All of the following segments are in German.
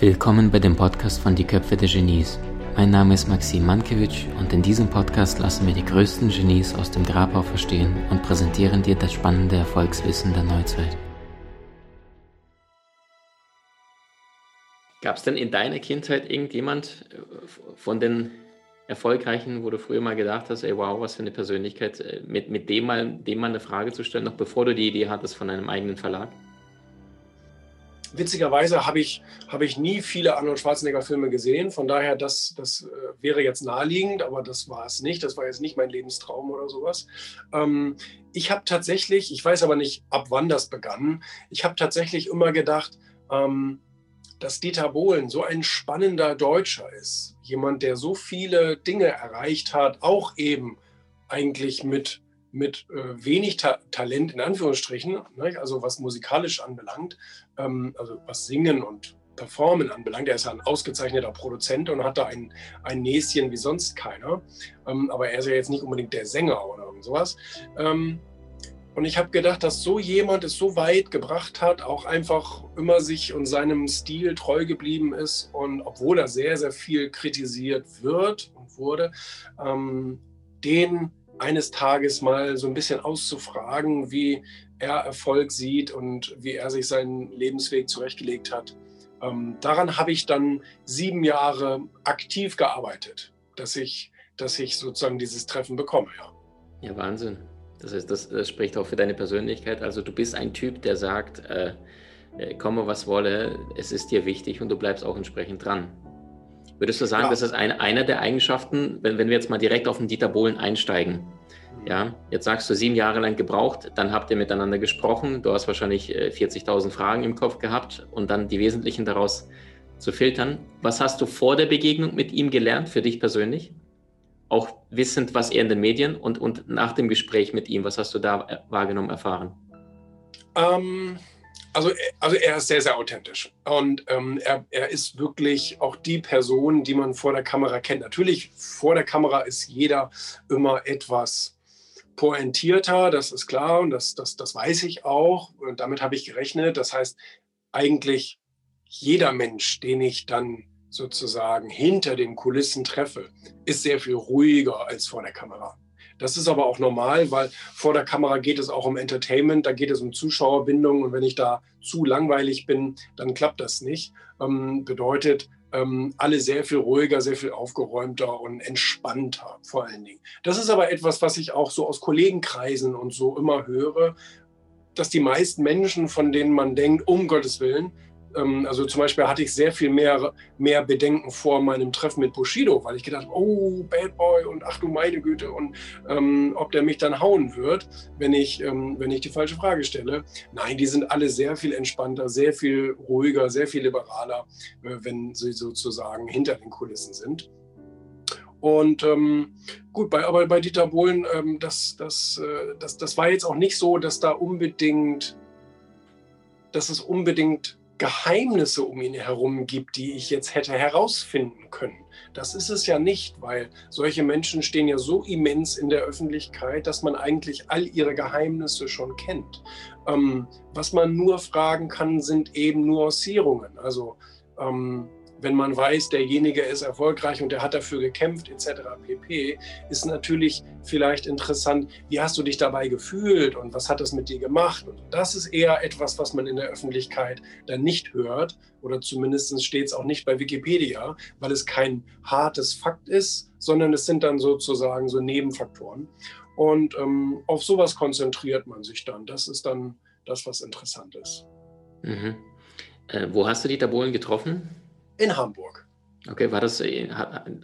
Willkommen bei dem Podcast von Die Köpfe der Genies. Mein Name ist Maxim Mankewitsch und in diesem Podcast lassen wir die größten Genies aus dem Grabau verstehen und präsentieren dir das spannende Erfolgswissen der Neuzeit. Gab es denn in deiner Kindheit irgendjemand äh, von den Erfolgreichen, wo du früher mal gedacht hast, ey wow, was für eine Persönlichkeit, äh, mit, mit dem, mal, dem mal eine Frage zu stellen, noch bevor du die Idee hattest von einem eigenen Verlag? Witzigerweise habe ich, hab ich nie viele Arnold Schwarzenegger-Filme gesehen. Von daher, das, das äh, wäre jetzt naheliegend, aber das war es nicht. Das war jetzt nicht mein Lebenstraum oder sowas. Ähm, ich habe tatsächlich, ich weiß aber nicht, ab wann das begann, ich habe tatsächlich immer gedacht, ähm, dass Dieter Bohlen so ein spannender Deutscher ist. Jemand, der so viele Dinge erreicht hat, auch eben eigentlich mit mit äh, wenig Ta Talent in Anführungsstrichen, ne, also was musikalisch anbelangt, ähm, also was Singen und Performen anbelangt. Er ist ja ein ausgezeichneter Produzent und hat da ein, ein Näschen wie sonst keiner. Ähm, aber er ist ja jetzt nicht unbedingt der Sänger oder irgend sowas. Ähm, und ich habe gedacht, dass so jemand es so weit gebracht hat, auch einfach immer sich und seinem Stil treu geblieben ist und obwohl er sehr, sehr viel kritisiert wird und wurde, ähm, den eines Tages mal so ein bisschen auszufragen, wie er Erfolg sieht und wie er sich seinen Lebensweg zurechtgelegt hat. Ähm, daran habe ich dann sieben Jahre aktiv gearbeitet, dass ich, dass ich sozusagen dieses Treffen bekomme. Ja, ja Wahnsinn. Das heißt, das, das, spricht auch für deine Persönlichkeit. Also du bist ein Typ, der sagt, äh, äh komme was wolle, es ist dir wichtig und du bleibst auch entsprechend dran. Würdest du sagen, ja. das ist ein, einer der Eigenschaften, wenn, wenn wir jetzt mal direkt auf den Dieter Bohlen einsteigen? Ja, jetzt sagst du sieben Jahre lang gebraucht, dann habt ihr miteinander gesprochen, du hast wahrscheinlich 40.000 äh, Fragen im Kopf gehabt und dann die wesentlichen daraus zu filtern. Was hast du vor der Begegnung mit ihm gelernt für dich persönlich? Auch wissend, was er in den Medien und, und nach dem Gespräch mit ihm, was hast du da äh, wahrgenommen, erfahren? Ähm, also, also er ist sehr, sehr authentisch. Und ähm, er, er ist wirklich auch die Person, die man vor der Kamera kennt. Natürlich, vor der Kamera ist jeder immer etwas pointierter, das ist klar und das, das, das weiß ich auch. Und damit habe ich gerechnet. Das heißt, eigentlich jeder Mensch, den ich dann sozusagen hinter den Kulissen treffe, ist sehr viel ruhiger als vor der Kamera. Das ist aber auch normal, weil vor der Kamera geht es auch um Entertainment, da geht es um Zuschauerbindung und wenn ich da zu langweilig bin, dann klappt das nicht. Ähm, bedeutet, ähm, alle sehr viel ruhiger, sehr viel aufgeräumter und entspannter vor allen Dingen. Das ist aber etwas, was ich auch so aus Kollegenkreisen und so immer höre, dass die meisten Menschen, von denen man denkt, um Gottes Willen, also zum Beispiel hatte ich sehr viel mehr, mehr Bedenken vor meinem Treffen mit Bushido, weil ich gedacht habe, oh, Bad Boy und ach du meine Güte und ähm, ob der mich dann hauen wird, wenn ich, ähm, wenn ich die falsche Frage stelle. Nein, die sind alle sehr viel entspannter, sehr viel ruhiger, sehr viel liberaler, äh, wenn sie sozusagen hinter den Kulissen sind. Und ähm, gut, bei, aber bei Dieter Bohlen, ähm, das, das, äh, das, das war jetzt auch nicht so, dass da unbedingt, dass es unbedingt Geheimnisse um ihn herum gibt, die ich jetzt hätte herausfinden können. Das ist es ja nicht, weil solche Menschen stehen ja so immens in der Öffentlichkeit, dass man eigentlich all ihre Geheimnisse schon kennt. Ähm, was man nur fragen kann, sind eben Nuancierungen. Also ähm, wenn man weiß, derjenige ist erfolgreich und der hat dafür gekämpft etc. pp, ist natürlich vielleicht interessant, wie hast du dich dabei gefühlt und was hat das mit dir gemacht? Und das ist eher etwas, was man in der Öffentlichkeit dann nicht hört oder zumindest steht es auch nicht bei Wikipedia, weil es kein hartes Fakt ist, sondern es sind dann sozusagen so Nebenfaktoren. Und ähm, auf sowas konzentriert man sich dann. Das ist dann das, was interessant ist. Mhm. Äh, wo hast du die Tabulen getroffen? In Hamburg. Okay, war das äh,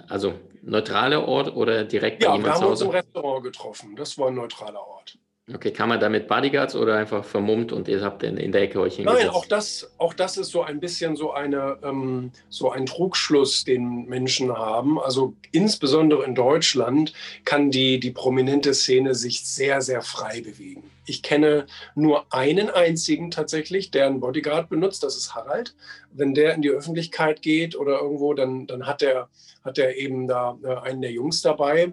also neutraler Ort oder direkt bei ja, jemand zu Hause? Ja, wir haben uns im Restaurant getroffen. Das war ein neutraler Ort. Okay, kam man da mit Bodyguards oder einfach vermummt und ihr habt in, in der Ecke euch hingesetzt? Nein, auch das, auch das ist so ein bisschen so, eine, ähm, so ein Trugschluss, den Menschen haben. Also insbesondere in Deutschland kann die, die prominente Szene sich sehr, sehr frei bewegen. Ich kenne nur einen einzigen tatsächlich, der einen Bodyguard benutzt, das ist Harald. Wenn der in die Öffentlichkeit geht oder irgendwo, dann, dann hat er hat er eben da äh, einen der Jungs dabei,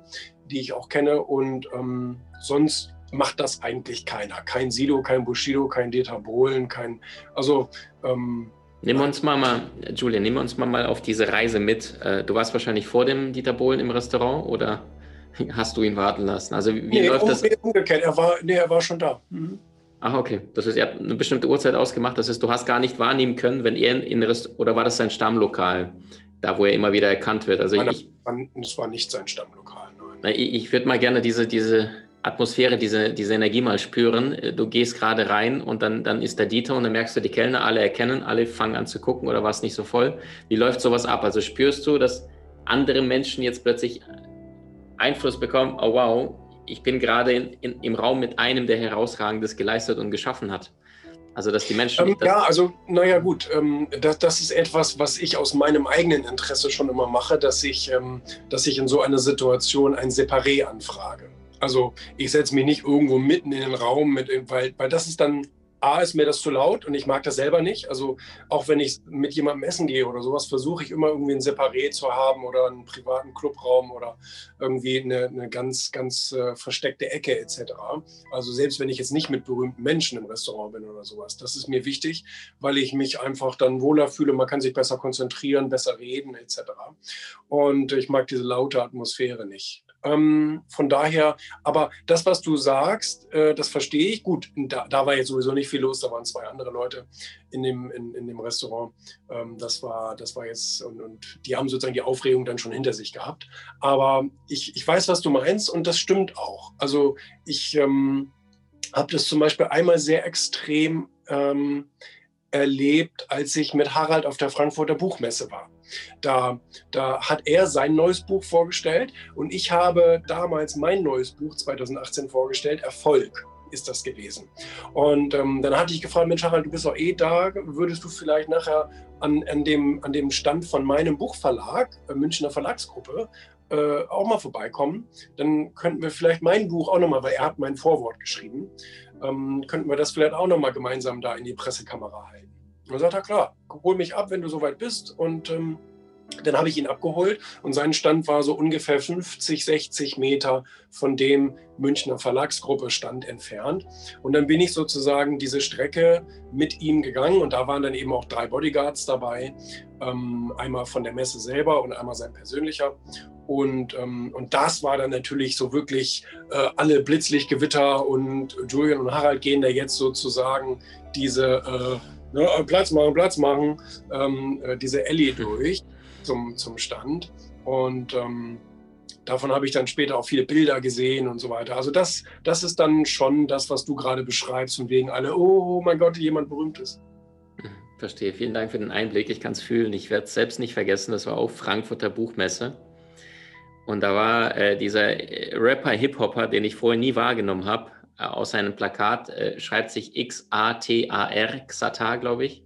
die ich auch kenne. Und ähm, sonst macht das eigentlich keiner. Kein Sido, kein Bushido, kein Dieter Bohlen, kein. Also, ähm, Nimm uns mal, mal, Julian, nimm uns mal, mal auf diese Reise mit. Äh, du warst wahrscheinlich vor dem Dieter Bohlen im Restaurant oder hast du ihn warten lassen? Also wie nee, läuft um, das? umgekehrt, er war, nee, er war schon da. Mhm. Ach, okay. Das ist, er hat eine bestimmte Uhrzeit ausgemacht. Das heißt, du hast gar nicht wahrnehmen können, wenn er in Rest oder war das sein Stammlokal, da wo er immer wieder erkannt wird? Also nein, ich, das war nicht sein Stammlokal. Nein. Ich, ich würde mal gerne diese, diese Atmosphäre, diese, diese Energie mal spüren. Du gehst gerade rein und dann, dann ist der Dieter und dann merkst du, die Kellner alle erkennen, alle fangen an zu gucken oder war es nicht so voll. Wie läuft sowas ab? Also spürst du, dass andere Menschen jetzt plötzlich Einfluss bekommen, oh wow, ich bin gerade in, in, im Raum mit einem, der herausragendes geleistet und geschaffen hat. Also, dass die Menschen. Ähm, ja, also, naja, gut. Ähm, das, das, ist etwas, was ich aus meinem eigenen Interesse schon immer mache, dass ich, ähm, dass ich in so einer Situation ein Separé anfrage. Also, ich setze mich nicht irgendwo mitten in den Raum, mit, weil, weil das ist dann A ist mir das zu laut und ich mag das selber nicht. Also auch wenn ich mit jemandem essen gehe oder sowas, versuche ich immer irgendwie ein Separé zu haben oder einen privaten Clubraum oder irgendwie eine, eine ganz, ganz äh, versteckte Ecke etc. Also selbst wenn ich jetzt nicht mit berühmten Menschen im Restaurant bin oder sowas, das ist mir wichtig, weil ich mich einfach dann wohler fühle. Man kann sich besser konzentrieren, besser reden etc. Und ich mag diese laute Atmosphäre nicht. Ähm, von daher, aber das, was du sagst, äh, das verstehe ich. Gut, da, da, war jetzt sowieso nicht viel los, da waren zwei andere Leute in dem, in, in dem Restaurant. Ähm, das, war, das war jetzt, und, und, die haben sozusagen die Aufregung dann schon hinter sich gehabt. Aber ich, ich weiß, was du meinst und das stimmt auch. Also ich ähm, habe das zum Beispiel einmal sehr extrem ähm, erlebt, als ich mit Harald auf der Frankfurter Buchmesse war. Da, da hat er sein neues Buch vorgestellt und ich habe damals mein neues Buch 2018 vorgestellt, Erfolg ist das gewesen. Und ähm, dann hatte ich gefragt, Mensch Harald, du bist doch eh da, würdest du vielleicht nachher an, an, dem, an dem Stand von meinem Buchverlag, äh, Münchner Verlagsgruppe, äh, auch mal vorbeikommen? Dann könnten wir vielleicht mein Buch auch nochmal, weil er hat mein Vorwort geschrieben, ähm, könnten wir das vielleicht auch nochmal gemeinsam da in die Pressekamera halten. Dann sagt er, klar, hol mich ab, wenn du soweit bist. Und ähm, dann habe ich ihn abgeholt und sein Stand war so ungefähr 50, 60 Meter von dem Münchner Verlagsgruppe Stand entfernt. Und dann bin ich sozusagen diese Strecke mit ihm gegangen und da waren dann eben auch drei Bodyguards dabei. Ähm, einmal von der Messe selber und einmal sein persönlicher. Und, ähm, und das war dann natürlich so wirklich äh, alle Blitzlichtgewitter und Julian und Harald gehen da jetzt sozusagen diese äh, ne, Platz machen, Platz machen, ähm, äh, diese Ellie durch zum, zum Stand. Und ähm, davon habe ich dann später auch viele Bilder gesehen und so weiter. Also das, das ist dann schon das, was du gerade beschreibst, und wegen alle, oh mein Gott, jemand berühmtes. Verstehe. Vielen Dank für den Einblick. Ich kann es fühlen. Ich werde es selbst nicht vergessen. Das war auch Frankfurter Buchmesse. Und da war äh, dieser äh, Rapper, Hip-Hopper, den ich vorher nie wahrgenommen habe, äh, aus seinem Plakat, äh, schreibt sich X-A-T-A-R, Xatar, glaube ich.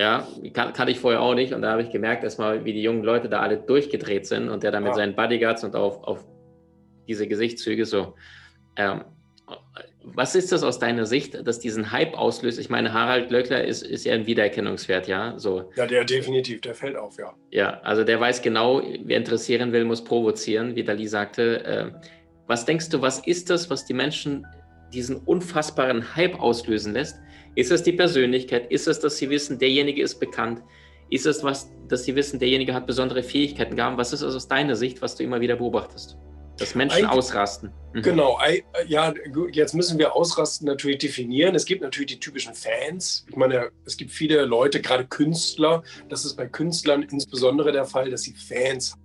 Ja, kan kannte ich vorher auch nicht. Und da habe ich gemerkt, erstmal, wie die jungen Leute da alle durchgedreht sind und der da mit ja. seinen Bodyguards und auf, auf diese Gesichtszüge so. Ähm, was ist das aus deiner Sicht, dass diesen Hype auslöst? Ich meine, Harald Löckler ist, ist ja ein Wiedererkennungswert, ja? So. Ja, der definitiv, der fällt auf, ja. Ja, also der weiß genau, wer interessieren will, muss provozieren, wie Dali sagte. Äh, was denkst du, was ist das, was die Menschen diesen unfassbaren Hype auslösen lässt? Ist es die Persönlichkeit? Ist es, dass sie wissen, derjenige ist bekannt? Ist es was, dass sie wissen, derjenige hat besondere Fähigkeiten gehabt? Was ist es aus deiner Sicht, was du immer wieder beobachtest? Dass Menschen Eigentlich, ausrasten. Mhm. Genau, ja, jetzt müssen wir ausrasten natürlich definieren. Es gibt natürlich die typischen Fans. Ich meine, es gibt viele Leute, gerade Künstler. Das ist bei Künstlern insbesondere der Fall, dass sie Fans haben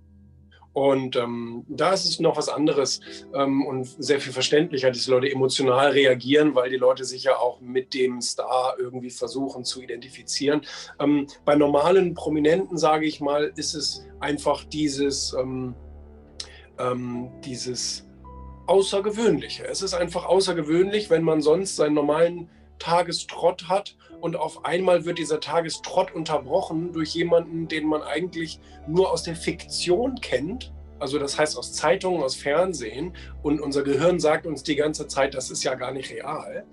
und ähm, da ist es noch was anderes ähm, und sehr viel verständlicher, dass die Leute emotional reagieren, weil die Leute sich ja auch mit dem Star irgendwie versuchen zu identifizieren. Ähm, bei normalen Prominenten, sage ich mal, ist es einfach dieses, ähm, ähm, dieses Außergewöhnliche. Es ist einfach außergewöhnlich, wenn man sonst seinen normalen Tagestrott hat und auf einmal wird dieser Tagestrott unterbrochen durch jemanden, den man eigentlich nur aus der Fiktion kennt. Also das heißt aus Zeitungen, aus Fernsehen und unser Gehirn sagt uns die ganze Zeit, das ist ja gar nicht real.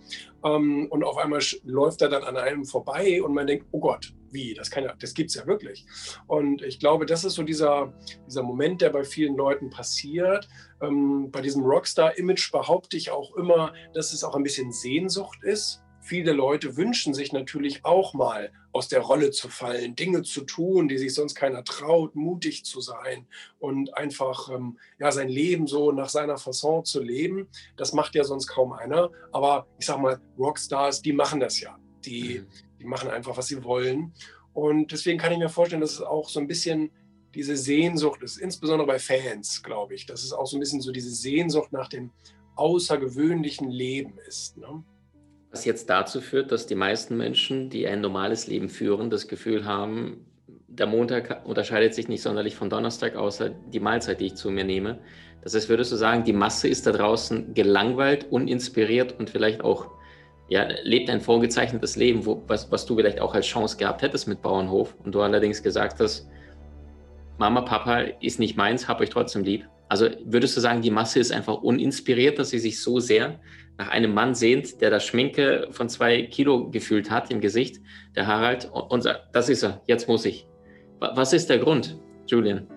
Ähm, und auf einmal läuft er dann an einem vorbei und man denkt, oh Gott, wie, das, das gibt es ja wirklich. Und ich glaube, das ist so dieser, dieser Moment, der bei vielen Leuten passiert. Ähm, bei diesem Rockstar-Image behaupte ich auch immer, dass es auch ein bisschen Sehnsucht ist viele Leute wünschen sich natürlich auch mal aus der Rolle zu fallen, Dinge zu tun, die sich sonst keiner traut, mutig zu sein und einfach ähm, ja, sein Leben so nach seiner Fasson zu leben. Das macht ja sonst kaum einer. Aber ich sag mal, Rockstars, die machen das ja. Die, mhm. die machen einfach, was sie wollen. Und deswegen kann ich mir vorstellen, dass es auch so ein bisschen diese Sehnsucht ist, insbesondere bei Fans, glaube ich, dass es auch so ein bisschen so diese Sehnsucht nach dem außergewöhnlichen Leben ist. Ne? Was jetzt dazu führt, dass die meisten Menschen, die ein normales Leben führen, das Gefühl haben, der Montag unterscheidet sich nicht sonderlich von Donnerstag, außer die Mahlzeit, die ich zu mir nehme. Das heißt, würdest du sagen, die Masse ist da draußen gelangweilt, uninspiriert und vielleicht auch ja, lebt ein vorgezeichnetes Leben, wo, was, was du vielleicht auch als Chance gehabt hättest mit Bauernhof und du allerdings gesagt hast, Mama, Papa ist nicht meins, hab euch trotzdem lieb. Also würdest du sagen, die Masse ist einfach uninspiriert, dass sie sich so sehr nach einem Mann sehnt, der das Schminke von zwei Kilo gefühlt hat im Gesicht, der Harald, und sagt, das ist er, jetzt muss ich. Was ist der Grund, Julian?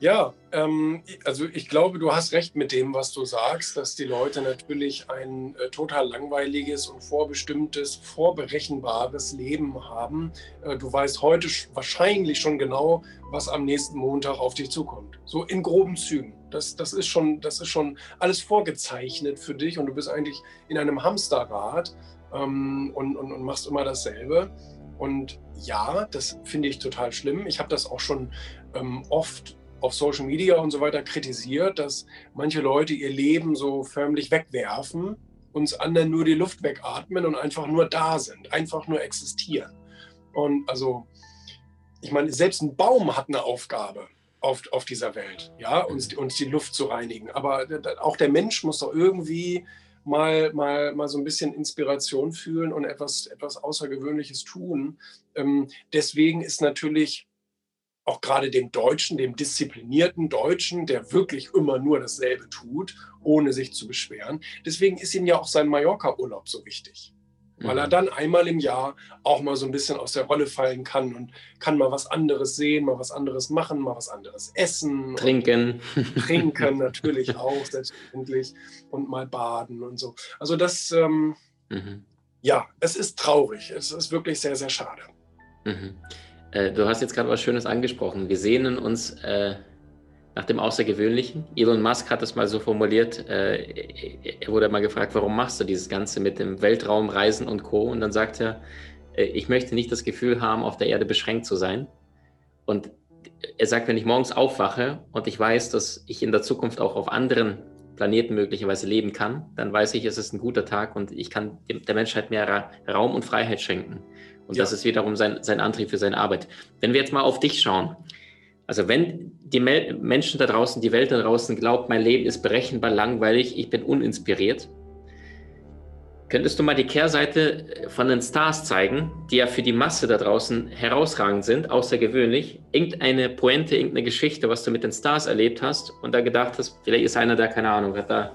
Ja, ähm, also ich glaube, du hast recht mit dem, was du sagst, dass die Leute natürlich ein äh, total langweiliges und vorbestimmtes, vorberechenbares Leben haben. Äh, du weißt heute wahrscheinlich schon genau, was am nächsten Montag auf dich zukommt. So in groben Zügen. Das, das, ist schon, das ist schon alles vorgezeichnet für dich und du bist eigentlich in einem Hamsterrad ähm, und, und, und machst immer dasselbe. Und ja, das finde ich total schlimm. Ich habe das auch schon ähm, oft auf Social Media und so weiter kritisiert, dass manche Leute ihr Leben so förmlich wegwerfen, uns anderen nur die Luft wegatmen und einfach nur da sind, einfach nur existieren. Und also, ich meine, selbst ein Baum hat eine Aufgabe auf, auf dieser Welt, ja, uns, uns die Luft zu reinigen. Aber auch der Mensch muss doch irgendwie mal, mal, mal so ein bisschen Inspiration fühlen und etwas, etwas Außergewöhnliches tun. Ähm, deswegen ist natürlich auch gerade dem Deutschen, dem disziplinierten Deutschen, der wirklich immer nur dasselbe tut, ohne sich zu beschweren. Deswegen ist ihm ja auch sein Mallorca-Urlaub so wichtig. Weil er mhm. dann einmal im Jahr auch mal so ein bisschen aus der Rolle fallen kann und kann mal was anderes sehen, mal was anderes machen, mal was anderes essen. Trinken. Trinken natürlich auch, selbstverständlich. Und mal baden und so. Also das, ähm, mhm. ja, es ist traurig. Es ist wirklich sehr, sehr schade. Mhm. Äh, du hast jetzt gerade was Schönes angesprochen. Wir sehnen uns äh, nach dem Außergewöhnlichen. Elon Musk hat es mal so formuliert. Äh, er wurde mal gefragt, warum machst du dieses Ganze mit dem Weltraumreisen und Co. Und dann sagt er, äh, ich möchte nicht das Gefühl haben, auf der Erde beschränkt zu sein. Und er sagt, wenn ich morgens aufwache und ich weiß, dass ich in der Zukunft auch auf anderen Planeten möglicherweise leben kann, dann weiß ich, es ist ein guter Tag und ich kann der Menschheit mehr Raum und Freiheit schenken. Und ja. das ist wiederum sein, sein Antrieb für seine Arbeit. Wenn wir jetzt mal auf dich schauen, also wenn die Mel Menschen da draußen, die Welt da draußen glaubt, mein Leben ist berechenbar langweilig, ich bin uninspiriert, könntest du mal die Kehrseite von den Stars zeigen, die ja für die Masse da draußen herausragend sind, außergewöhnlich, irgendeine Pointe, irgendeine Geschichte, was du mit den Stars erlebt hast und da gedacht hast, vielleicht ist einer da, keine Ahnung, hat da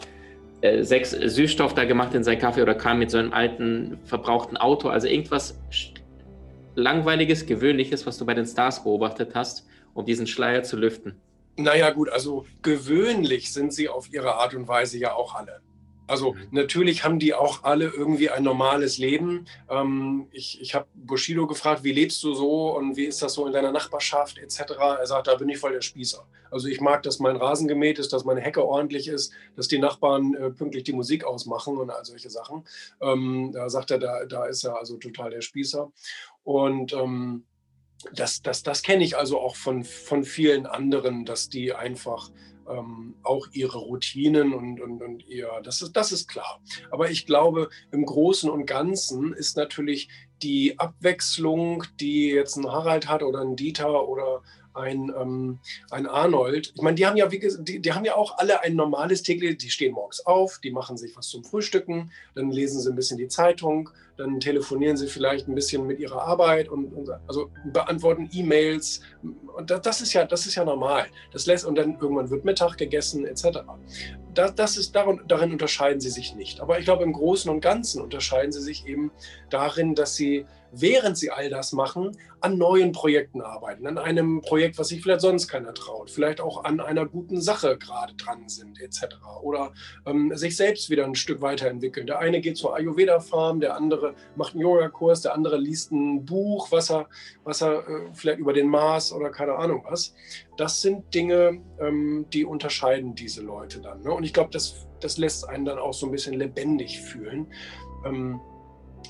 äh, sechs Süßstoff da gemacht in seinen Kaffee oder kam mit so einem alten, verbrauchten Auto, also irgendwas Langweiliges, Gewöhnliches, was du bei den Stars beobachtet hast, um diesen Schleier zu lüften? Naja gut, also gewöhnlich sind sie auf ihre Art und Weise ja auch alle. Also mhm. natürlich haben die auch alle irgendwie ein normales Leben. Ähm, ich ich habe Bushido gefragt, wie lebst du so und wie ist das so in deiner Nachbarschaft etc. Er sagt, da bin ich voll der Spießer. Also ich mag, dass mein Rasen gemäht ist, dass meine Hecke ordentlich ist, dass die Nachbarn äh, pünktlich die Musik ausmachen und all solche Sachen. Ähm, da sagt er, da, da ist er also total der Spießer. Und ähm, das, das, das kenne ich also auch von, von vielen anderen, dass die einfach ähm, auch ihre Routinen und, und, und ihr, das ist, das ist klar. Aber ich glaube, im Großen und Ganzen ist natürlich die Abwechslung, die jetzt ein Harald hat oder ein Dieter oder ein, ähm, ein Arnold. Ich meine, die haben ja, wie, die, die haben ja auch alle ein normales täglich, die stehen morgens auf, die machen sich was zum Frühstücken, dann lesen sie ein bisschen die Zeitung, dann telefonieren sie vielleicht ein bisschen mit ihrer Arbeit und, und also beantworten E-Mails. Und das, das, ist ja, das ist ja normal. Das lässt, und dann irgendwann wird Mittag gegessen, etc. Das, das ist, darin, darin unterscheiden sie sich nicht. Aber ich glaube, im Großen und Ganzen unterscheiden sie sich eben darin, dass sie während sie all das machen, an neuen Projekten arbeiten, an einem Projekt, was sich vielleicht sonst keiner traut, vielleicht auch an einer guten Sache gerade dran sind, etc. Oder ähm, sich selbst wieder ein Stück weiterentwickeln. Der eine geht zur Ayurveda-Farm, der andere macht einen Yoga-Kurs, der andere liest ein Buch, was er, was er äh, vielleicht über den Mars oder keine Ahnung was. Das sind Dinge, ähm, die unterscheiden diese Leute dann. Ne? Und ich glaube, das, das lässt einen dann auch so ein bisschen lebendig fühlen. Ähm,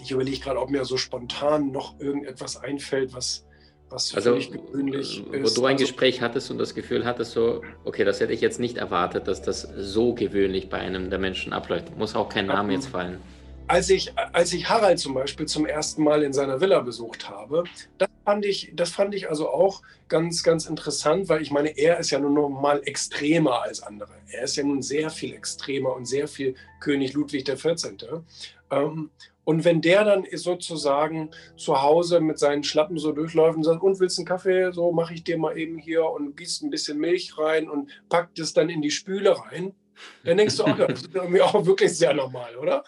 ich überlege gerade, ob mir so spontan noch irgendetwas einfällt, was, was also, völlig gewöhnlich wo ist. Wo du ein also, Gespräch hattest und das Gefühl hattest, so, okay, das hätte ich jetzt nicht erwartet, dass das so gewöhnlich bei einem der Menschen abläuft. Muss auch kein Name jetzt fallen. Als ich, als ich Harald zum Beispiel zum ersten Mal in seiner Villa besucht habe, das fand ich, das fand ich also auch ganz, ganz interessant, weil ich meine, er ist ja nun noch mal extremer als andere. Er ist ja nun sehr viel extremer und sehr viel König Ludwig XIV. Ähm, und wenn der dann sozusagen zu Hause mit seinen Schlappen so durchläuft und sagt, und willst du einen Kaffee? So mache ich dir mal eben hier und gießt ein bisschen Milch rein und packt es dann in die Spüle rein. Dann denkst du auch, das ist irgendwie auch wirklich sehr normal, oder?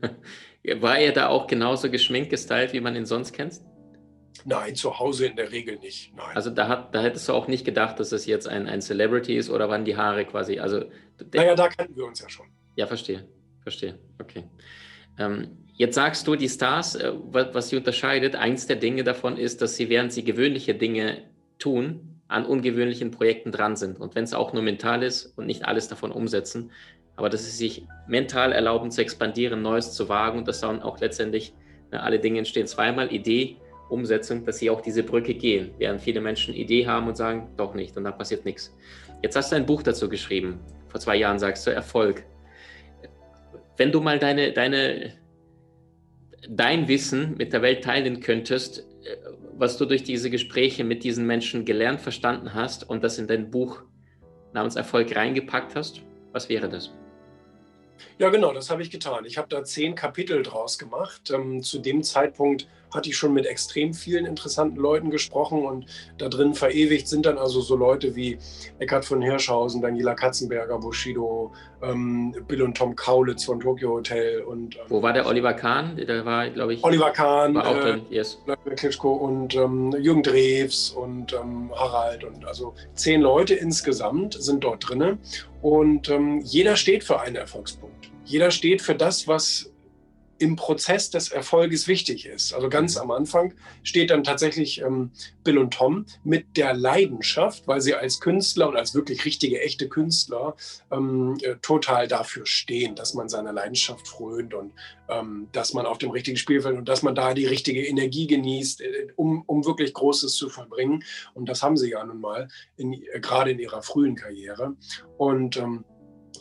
War er da auch genauso geschminkt gestylt, wie man ihn sonst kennt? Nein, zu Hause in der Regel nicht. Nein. Also da, hat, da hättest du auch nicht gedacht, dass es jetzt ein, ein Celebrity ist oder waren die Haare quasi. Also, naja, da kannten wir uns ja schon. Ja, verstehe. Verstehe. Okay. Ähm, Jetzt sagst du, die Stars, äh, was sie unterscheidet, eins der Dinge davon ist, dass sie, während sie gewöhnliche Dinge tun, an ungewöhnlichen Projekten dran sind. Und wenn es auch nur mental ist und nicht alles davon umsetzen, aber dass sie sich mental erlauben zu expandieren, Neues zu wagen und dass dann auch letztendlich na, alle Dinge entstehen zweimal, Idee, Umsetzung, dass sie auch diese Brücke gehen, während viele Menschen Idee haben und sagen, doch nicht und dann passiert nichts. Jetzt hast du ein Buch dazu geschrieben, vor zwei Jahren sagst du Erfolg. Wenn du mal deine, deine dein Wissen mit der Welt teilen könntest, äh, was du durch diese Gespräche mit diesen Menschen gelernt, verstanden hast und das in dein Buch namens Erfolg reingepackt hast, was wäre das? Ja, genau, das habe ich getan. Ich habe da zehn Kapitel draus gemacht. Ähm, zu dem Zeitpunkt hatte ich schon mit extrem vielen interessanten Leuten gesprochen und da drin verewigt sind dann also so Leute wie Eckhard von Hirschhausen, Daniela Katzenberger, Bushido, ähm, Bill und Tom Kaulitz von Tokyo Hotel und. Ähm, Wo war der Oliver Kahn? Der war, glaube ich. Oliver Kahn, war auch drin, äh, yes. Klitschko und ähm, Jürgen Drews und ähm, Harald und also zehn Leute insgesamt sind dort drin und ähm, jeder steht für einen Erfolgspunkt. Jeder steht für das, was im Prozess des Erfolges wichtig ist. Also ganz am Anfang steht dann tatsächlich ähm, Bill und Tom mit der Leidenschaft, weil sie als Künstler und als wirklich richtige, echte Künstler ähm, äh, total dafür stehen, dass man seiner Leidenschaft frönt und ähm, dass man auf dem richtigen Spielfeld und dass man da die richtige Energie genießt, äh, um, um wirklich Großes zu vollbringen. Und das haben sie ja nun mal, in, äh, gerade in ihrer frühen Karriere. Und ähm,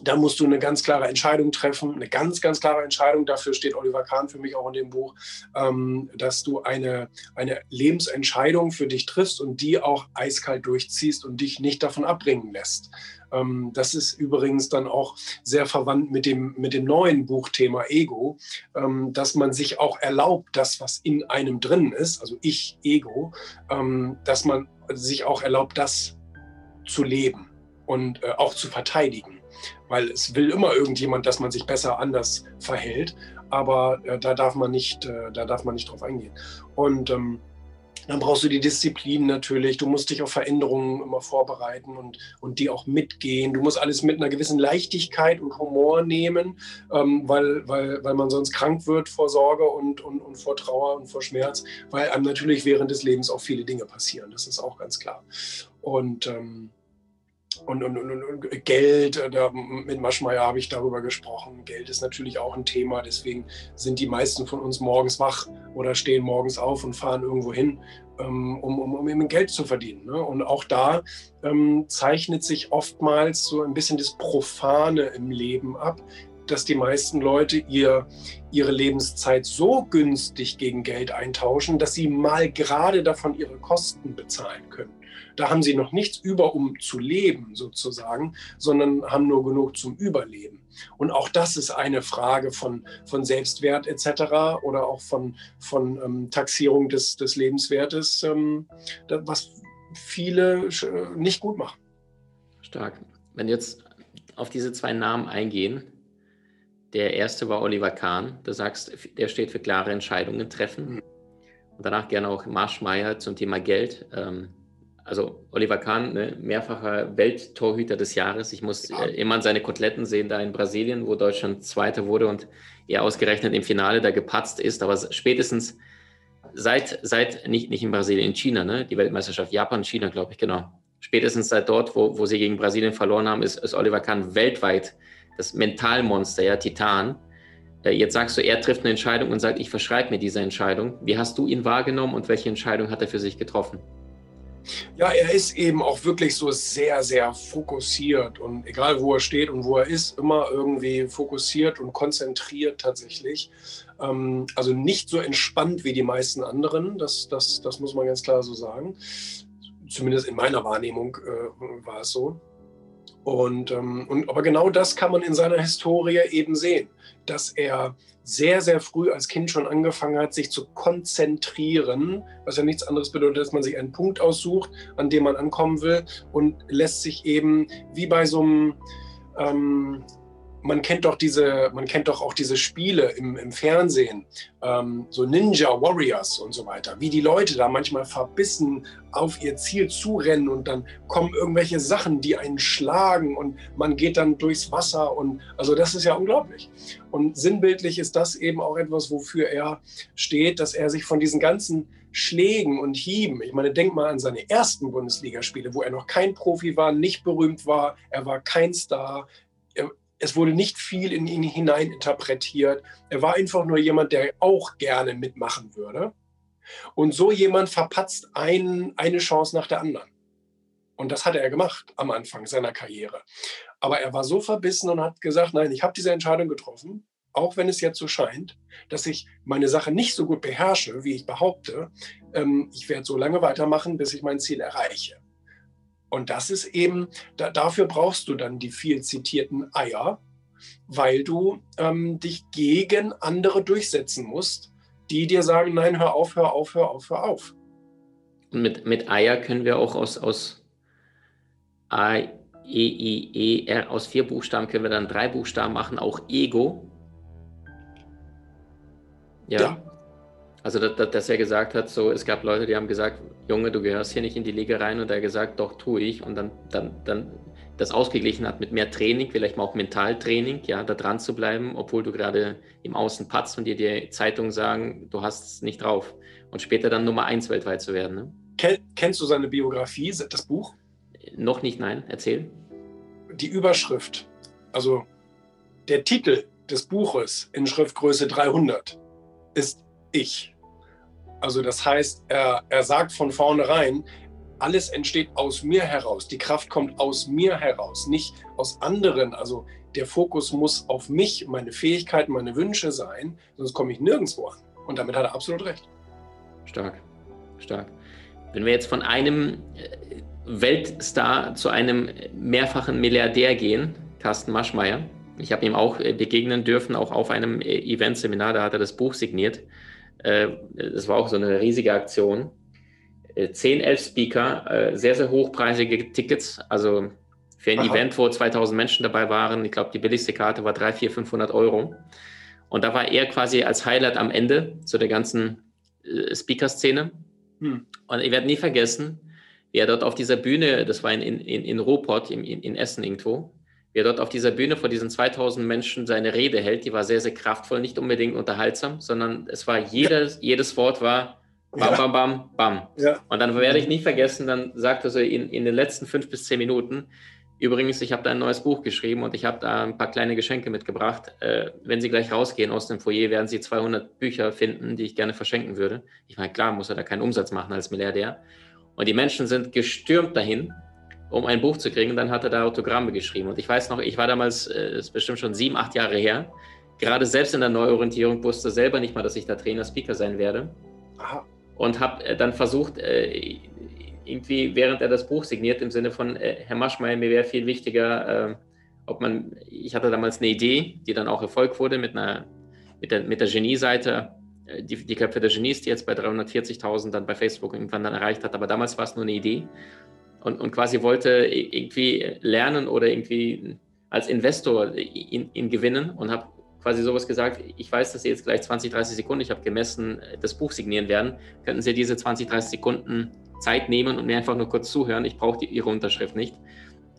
da musst du eine ganz klare Entscheidung treffen, eine ganz, ganz klare Entscheidung. Dafür steht Oliver Kahn für mich auch in dem Buch, ähm, dass du eine, eine Lebensentscheidung für dich triffst und die auch eiskalt durchziehst und dich nicht davon abbringen lässt. Ähm, das ist übrigens dann auch sehr verwandt mit dem, mit dem neuen Buchthema Ego, ähm, dass man sich auch erlaubt, das, was in einem drin ist, also ich, Ego, dass man sich auch erlaubt, das zu leben und äh, auch zu verteidigen weil es will immer irgendjemand, dass man sich besser anders verhält, aber äh, da darf man nicht, äh, da darf man nicht drauf eingehen. Und ähm, dann brauchst du die Disziplin natürlich. Du musst dich auf Veränderungen immer vorbereiten und, und die auch mitgehen. Du musst alles mit einer gewissen Leichtigkeit und Humor nehmen, ähm, weil, weil, weil man sonst krank wird vor Sorge und, und, und vor Trauer und vor Schmerz, weil einem natürlich während des Lebens auch viele Dinge passieren. Das ist auch ganz klar. Und ähm, und, und, und, und Geld, äh, da, mit Maschmeyer habe ich darüber gesprochen. Geld ist natürlich auch ein Thema, deswegen sind die meisten von uns morgens wach oder stehen morgens auf und fahren irgendwo hin, ähm, um, um, um eben Geld zu verdienen. Ne? Und auch da ähm, zeichnet sich oftmals so ein bisschen das Profane im Leben ab, dass die meisten Leute ihr, ihre Lebenszeit so günstig gegen Geld eintauschen, dass sie mal gerade davon ihre Kosten bezahlen können. Da haben sie noch nichts über, um zu leben sozusagen, sondern haben nur genug zum Überleben. Und auch das ist eine Frage von, von Selbstwert etc. oder auch von, von ähm, Taxierung des, des Lebenswertes, ähm, was viele äh, nicht gut machen. Stark. Wenn jetzt auf diese zwei Namen eingehen, der erste war Oliver Kahn. Du sagst, der steht für klare Entscheidungen treffen. Mhm. und danach gerne auch Marschmeier zum Thema Geld. Ähm, also Oliver Kahn, ne, mehrfacher Welttorhüter des Jahres. Ich muss ja. äh, immer an seine Koteletten sehen, da in Brasilien, wo Deutschland Zweiter wurde und er ausgerechnet im Finale da gepatzt ist. Aber spätestens seit, seit nicht, nicht in Brasilien, in China, ne, die Weltmeisterschaft, Japan, China, glaube ich, genau. Spätestens seit dort, wo, wo sie gegen Brasilien verloren haben, ist, ist Oliver Kahn weltweit das Mentalmonster, ja, Titan. Äh, jetzt sagst du, er trifft eine Entscheidung und sagt, ich verschreibe mir diese Entscheidung. Wie hast du ihn wahrgenommen und welche Entscheidung hat er für sich getroffen? Ja, er ist eben auch wirklich so sehr, sehr fokussiert und egal wo er steht und wo er ist, immer irgendwie fokussiert und konzentriert tatsächlich. Ähm, also nicht so entspannt wie die meisten anderen, das, das, das muss man ganz klar so sagen. Zumindest in meiner Wahrnehmung äh, war es so. Und, ähm, und, aber genau das kann man in seiner Historie eben sehen, dass er sehr, sehr früh als Kind schon angefangen hat, sich zu konzentrieren, was ja nichts anderes bedeutet, dass man sich einen Punkt aussucht, an dem man ankommen will und lässt sich eben wie bei so einem ähm, man kennt doch diese, man kennt doch auch diese Spiele im, im Fernsehen, ähm, so Ninja Warriors und so weiter, wie die Leute da manchmal verbissen auf ihr Ziel zurennen und dann kommen irgendwelche Sachen, die einen schlagen und man geht dann durchs Wasser und also das ist ja unglaublich. Und sinnbildlich ist das eben auch etwas, wofür er steht, dass er sich von diesen ganzen Schlägen und Hieben. Ich meine, denk mal an seine ersten Bundesligaspiele, wo er noch kein Profi war, nicht berühmt war, er war kein Star, es wurde nicht viel in ihn hinein interpretiert. Er war einfach nur jemand, der auch gerne mitmachen würde. Und so jemand verpatzt ein, eine Chance nach der anderen. Und das hat er gemacht am Anfang seiner Karriere. Aber er war so verbissen und hat gesagt, nein, ich habe diese Entscheidung getroffen, auch wenn es jetzt so scheint, dass ich meine Sache nicht so gut beherrsche, wie ich behaupte. Ähm, ich werde so lange weitermachen, bis ich mein Ziel erreiche. Und das ist eben, da, dafür brauchst du dann die viel zitierten Eier, weil du ähm, dich gegen andere durchsetzen musst, die dir sagen, nein, hör auf, hör auf, hör auf, hör auf. Und mit, mit Eier können wir auch aus, aus A, E, I, E, R, aus vier Buchstaben können wir dann drei Buchstaben machen, auch Ego. Ja. ja. Also, dass, dass, er gesagt hat, so, es gab Leute, die haben gesagt, Junge, du gehörst hier nicht in die Liga rein und er hat gesagt, doch, tue ich. Und dann, dann, dann das ausgeglichen hat mit mehr Training, vielleicht mal auch Mentaltraining, ja, da dran zu bleiben, obwohl du gerade im Außen patzt und dir die Zeitungen sagen, du hast es nicht drauf. Und später dann Nummer eins weltweit zu werden. Ne? Ken, kennst du seine Biografie, das Buch? Noch nicht, nein. Erzähl. Die Überschrift, also der Titel des Buches in Schriftgröße 300 ist Ich. Also das heißt, er, er sagt von vornherein, alles entsteht aus mir heraus. Die Kraft kommt aus mir heraus, nicht aus anderen. Also der Fokus muss auf mich, meine Fähigkeiten, meine Wünsche sein, sonst komme ich nirgendwo an. Und damit hat er absolut recht. Stark, stark. Wenn wir jetzt von einem äh, Weltstar zu einem mehrfachen Milliardär gehen, Carsten Maschmeyer, ich habe ihm auch äh, begegnen dürfen, auch auf einem äh, Eventseminar, da hat er das Buch signiert. Das war auch so eine riesige Aktion. 10, äh, 11 Speaker, äh, sehr, sehr hochpreisige Tickets. Also für ein Aha. Event, wo 2000 Menschen dabei waren, ich glaube, die billigste Karte war 3, 4, 500 Euro. Und da war er quasi als Highlight am Ende zu der ganzen äh, Speaker-Szene. Hm. Und ich werde nie vergessen, wie er dort auf dieser Bühne, das war in, in, in Ruhrpott, in, in Essen irgendwo, wie er dort auf dieser Bühne vor diesen 2000 Menschen seine Rede hält. Die war sehr, sehr kraftvoll, nicht unbedingt unterhaltsam, sondern es war jedes, jedes Wort war Bam, bam, bam, bam. Ja. Und dann werde ich nicht vergessen, dann sagt er so in, in den letzten fünf bis zehn Minuten, übrigens, ich habe da ein neues Buch geschrieben und ich habe da ein paar kleine Geschenke mitgebracht. Äh, wenn Sie gleich rausgehen aus dem Foyer, werden Sie 200 Bücher finden, die ich gerne verschenken würde. Ich meine, klar muss er da keinen Umsatz machen als Milliardär. Und die Menschen sind gestürmt dahin, um ein Buch zu kriegen. Dann hat er da Autogramme geschrieben. Und ich weiß noch, ich war damals, das äh, ist bestimmt schon sieben, acht Jahre her, gerade selbst in der Neuorientierung wusste selber nicht mal, dass ich da Trainer, Speaker sein werde. Aha und habe äh, dann versucht, äh, irgendwie, während er das Buch signiert, im Sinne von, äh, Herr Maschmeyer, mir wäre viel wichtiger, ob man, ich hatte damals eine Idee, die dann auch Erfolg wurde mit einer, mit der, mit der Genie-Seite, die, die Köpfe der Genies, die jetzt bei 340.000 dann bei Facebook irgendwann dann erreicht hat, aber damals war es nur eine Idee und, und quasi wollte irgendwie lernen oder irgendwie als Investor ihn, ihn gewinnen und habe quasi sowas gesagt, ich weiß, dass Sie jetzt gleich 20, 30 Sekunden, ich habe gemessen, das Buch signieren werden. Könnten Sie diese 20, 30 Sekunden Zeit nehmen und mir einfach nur kurz zuhören? Ich brauche Ihre Unterschrift nicht.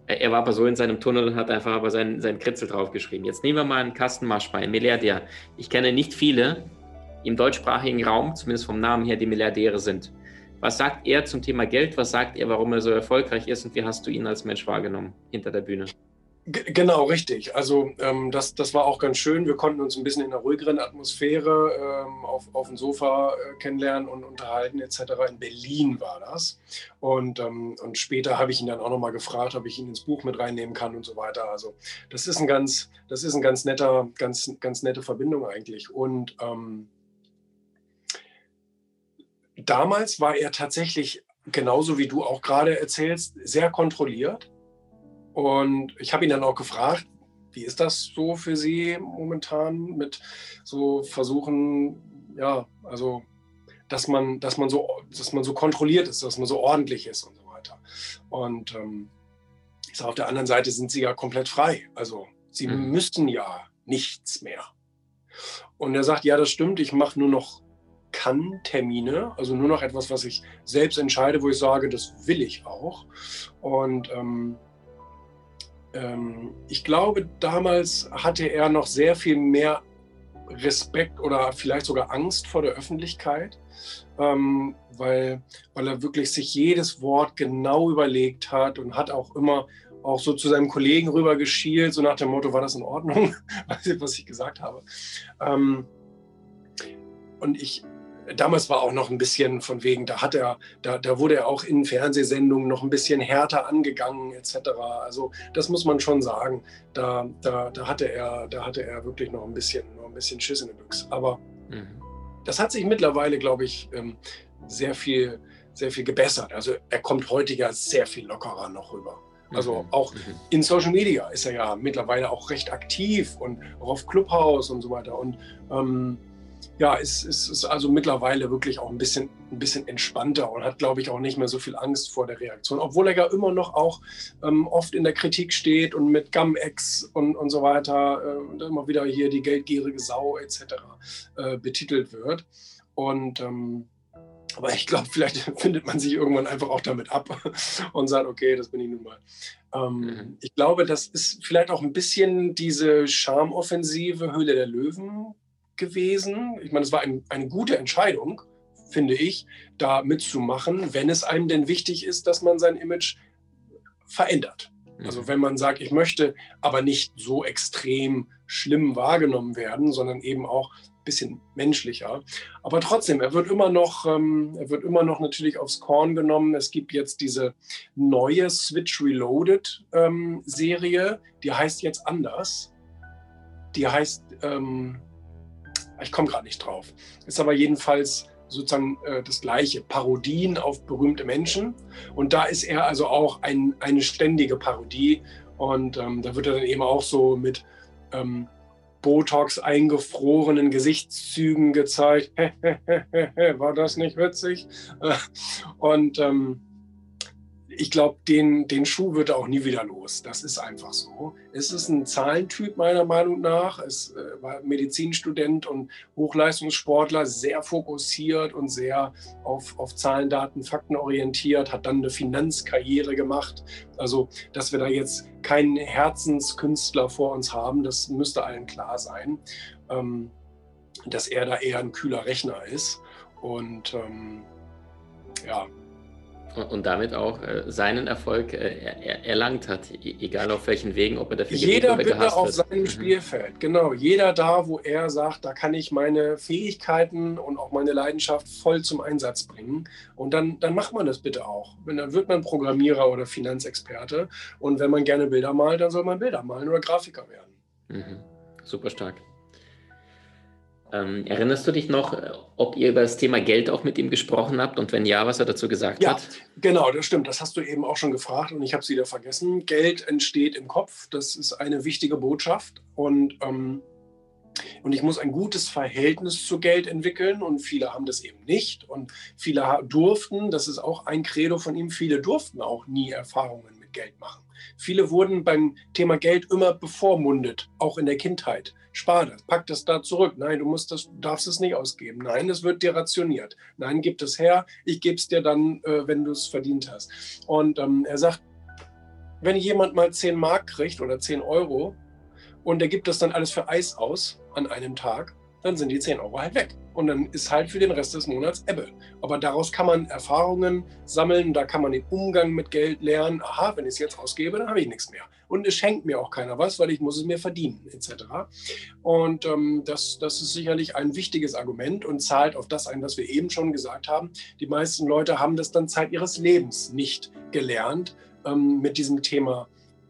Er war aber so in seinem Tunnel und hat einfach aber seinen, seinen Kritzel draufgeschrieben. Jetzt nehmen wir mal einen Kastenmarschbein, einen Milliardär. Ich kenne nicht viele im deutschsprachigen Raum, zumindest vom Namen her, die Milliardäre sind. Was sagt er zum Thema Geld? Was sagt er, warum er so erfolgreich ist und wie hast du ihn als Mensch wahrgenommen hinter der Bühne? genau, richtig. Also ähm, das, das war auch ganz schön. Wir konnten uns ein bisschen in einer ruhigeren Atmosphäre ähm, auf, auf dem Sofa äh, kennenlernen und unterhalten etc. In Berlin war das. Und, ähm, und später habe ich ihn dann auch nochmal gefragt, ob ich ihn ins Buch mit reinnehmen kann und so weiter. Also das ist ein ganz, das ist ein ganz netter, ganz, ganz nette Verbindung eigentlich. Und ähm, damals war er tatsächlich, genauso wie du auch gerade erzählst, sehr kontrolliert. Und ich habe ihn dann auch gefragt, wie ist das so für Sie momentan mit so Versuchen, ja, also dass man, dass man so, dass man so kontrolliert ist, dass man so ordentlich ist und so weiter. Und ähm, ich sage, auf der anderen Seite sind sie ja komplett frei. Also sie mhm. müssen ja nichts mehr. Und er sagt, ja, das stimmt, ich mache nur noch kann-Termine, also nur noch etwas, was ich selbst entscheide, wo ich sage, das will ich auch. Und ähm, ähm, ich glaube, damals hatte er noch sehr viel mehr Respekt oder vielleicht sogar Angst vor der Öffentlichkeit, ähm, weil, weil er wirklich sich jedes Wort genau überlegt hat und hat auch immer auch so zu seinem Kollegen rüber geschielt, so nach dem Motto, war das in Ordnung, was ich gesagt habe. Ähm, und ich, damals war auch noch ein bisschen von wegen, da hat er, da, da wurde er auch in Fernsehsendungen noch ein bisschen härter angegangen, etc. Also das muss man schon sagen. Da, da, da hatte er, da hatte er wirklich noch ein bisschen, noch ein bisschen Schiss in der Büchse. Aber mhm. das hat sich mittlerweile, glaube ich, ähm, sehr viel, sehr viel gebessert. Also er kommt heute ja sehr viel lockerer noch rüber. Also mhm. auch mhm. in Social Media ist er ja mittlerweile auch recht aktiv und auch auf Clubhouse und so weiter. Und ähm, ja, ist, ist, ist also mittlerweile wirklich auch ein bisschen, ein bisschen entspannter und hat, glaube ich, auch nicht mehr so viel Angst vor der Reaktion, obwohl er ja immer noch auch ähm, oft in der Kritik steht und mit Gum-Ex und, und so weiter äh, und immer wieder hier die geldgierige Sau etc. Äh, betitelt wird. Und ähm, aber ich glaube, vielleicht findet man sich irgendwann einfach auch damit ab und sagt, okay, das bin ich nun mal. Ähm, mhm. Ich glaube, das ist vielleicht auch ein bisschen diese Charmoffensive Höhle der Löwen gewesen. Ich meine, es war ein, eine gute Entscheidung, finde ich, da mitzumachen, wenn es einem denn wichtig ist, dass man sein Image verändert. Also mhm. wenn man sagt, ich möchte aber nicht so extrem schlimm wahrgenommen werden, sondern eben auch ein bisschen menschlicher. Aber trotzdem, er wird immer noch, ähm, er wird immer noch natürlich aufs Korn genommen. Es gibt jetzt diese neue Switch Reloaded ähm, Serie, die heißt jetzt anders. Die heißt ähm, ich komme gerade nicht drauf. Ist aber jedenfalls sozusagen äh, das gleiche, Parodien auf berühmte Menschen. Und da ist er also auch ein, eine ständige Parodie. Und ähm, da wird er dann eben auch so mit ähm, Botox eingefrorenen Gesichtszügen gezeigt. War das nicht witzig? und ähm, ich glaube, den, den Schuh wird er auch nie wieder los. Das ist einfach so. Es ist ein Zahlentyp meiner Meinung nach. Es äh, war Medizinstudent und Hochleistungssportler, sehr fokussiert und sehr auf, auf Zahlen, Daten, Fakten orientiert, hat dann eine Finanzkarriere gemacht. Also, dass wir da jetzt keinen Herzenskünstler vor uns haben, das müsste allen klar sein. Ähm, dass er da eher ein kühler Rechner ist. Und ähm, ja, und damit auch äh, seinen Erfolg äh, er, erlangt hat, e-, egal auf welchen Wegen, ob er dafür Jeder bitte auf seinem mhm. Spielfeld, genau. Jeder da, wo er sagt, da kann ich meine Fähigkeiten und auch meine Leidenschaft voll zum Einsatz bringen. Und dann, dann macht man das bitte auch. Und dann wird man Programmierer oder Finanzexperte. Und wenn man gerne Bilder malt, dann soll man Bilder malen oder Grafiker werden. Mhm. Super stark. Ähm, erinnerst du dich noch, äh, ob ihr über das Thema Geld auch mit ihm gesprochen habt und wenn ja, was er dazu gesagt ja, hat? Ja, genau, das stimmt. Das hast du eben auch schon gefragt und ich habe es wieder vergessen. Geld entsteht im Kopf. Das ist eine wichtige Botschaft und ähm, und ich muss ein gutes Verhältnis zu Geld entwickeln und viele haben das eben nicht und viele durften, das ist auch ein Credo von ihm, viele durften auch nie Erfahrungen mit Geld machen. Viele wurden beim Thema Geld immer bevormundet, auch in der Kindheit. Spar das, pack das da zurück. Nein, du musst das, darfst es nicht ausgeben. Nein, es wird dir rationiert. Nein, gib es her. Ich gebe es dir dann, äh, wenn du es verdient hast. Und ähm, er sagt, wenn jemand mal 10 Mark kriegt oder 10 Euro und er gibt das dann alles für Eis aus an einem Tag, dann sind die 10 Euro halt weg. Und dann ist halt für den Rest des Monats Ebbe. Aber daraus kann man Erfahrungen sammeln, da kann man den Umgang mit Geld lernen. Aha, wenn ich es jetzt ausgebe, dann habe ich nichts mehr. Und es schenkt mir auch keiner was, weil ich muss es mir verdienen, etc. Und ähm, das, das ist sicherlich ein wichtiges Argument und zahlt auf das ein, was wir eben schon gesagt haben. Die meisten Leute haben das dann Zeit ihres Lebens nicht gelernt, ähm, mit diesem Thema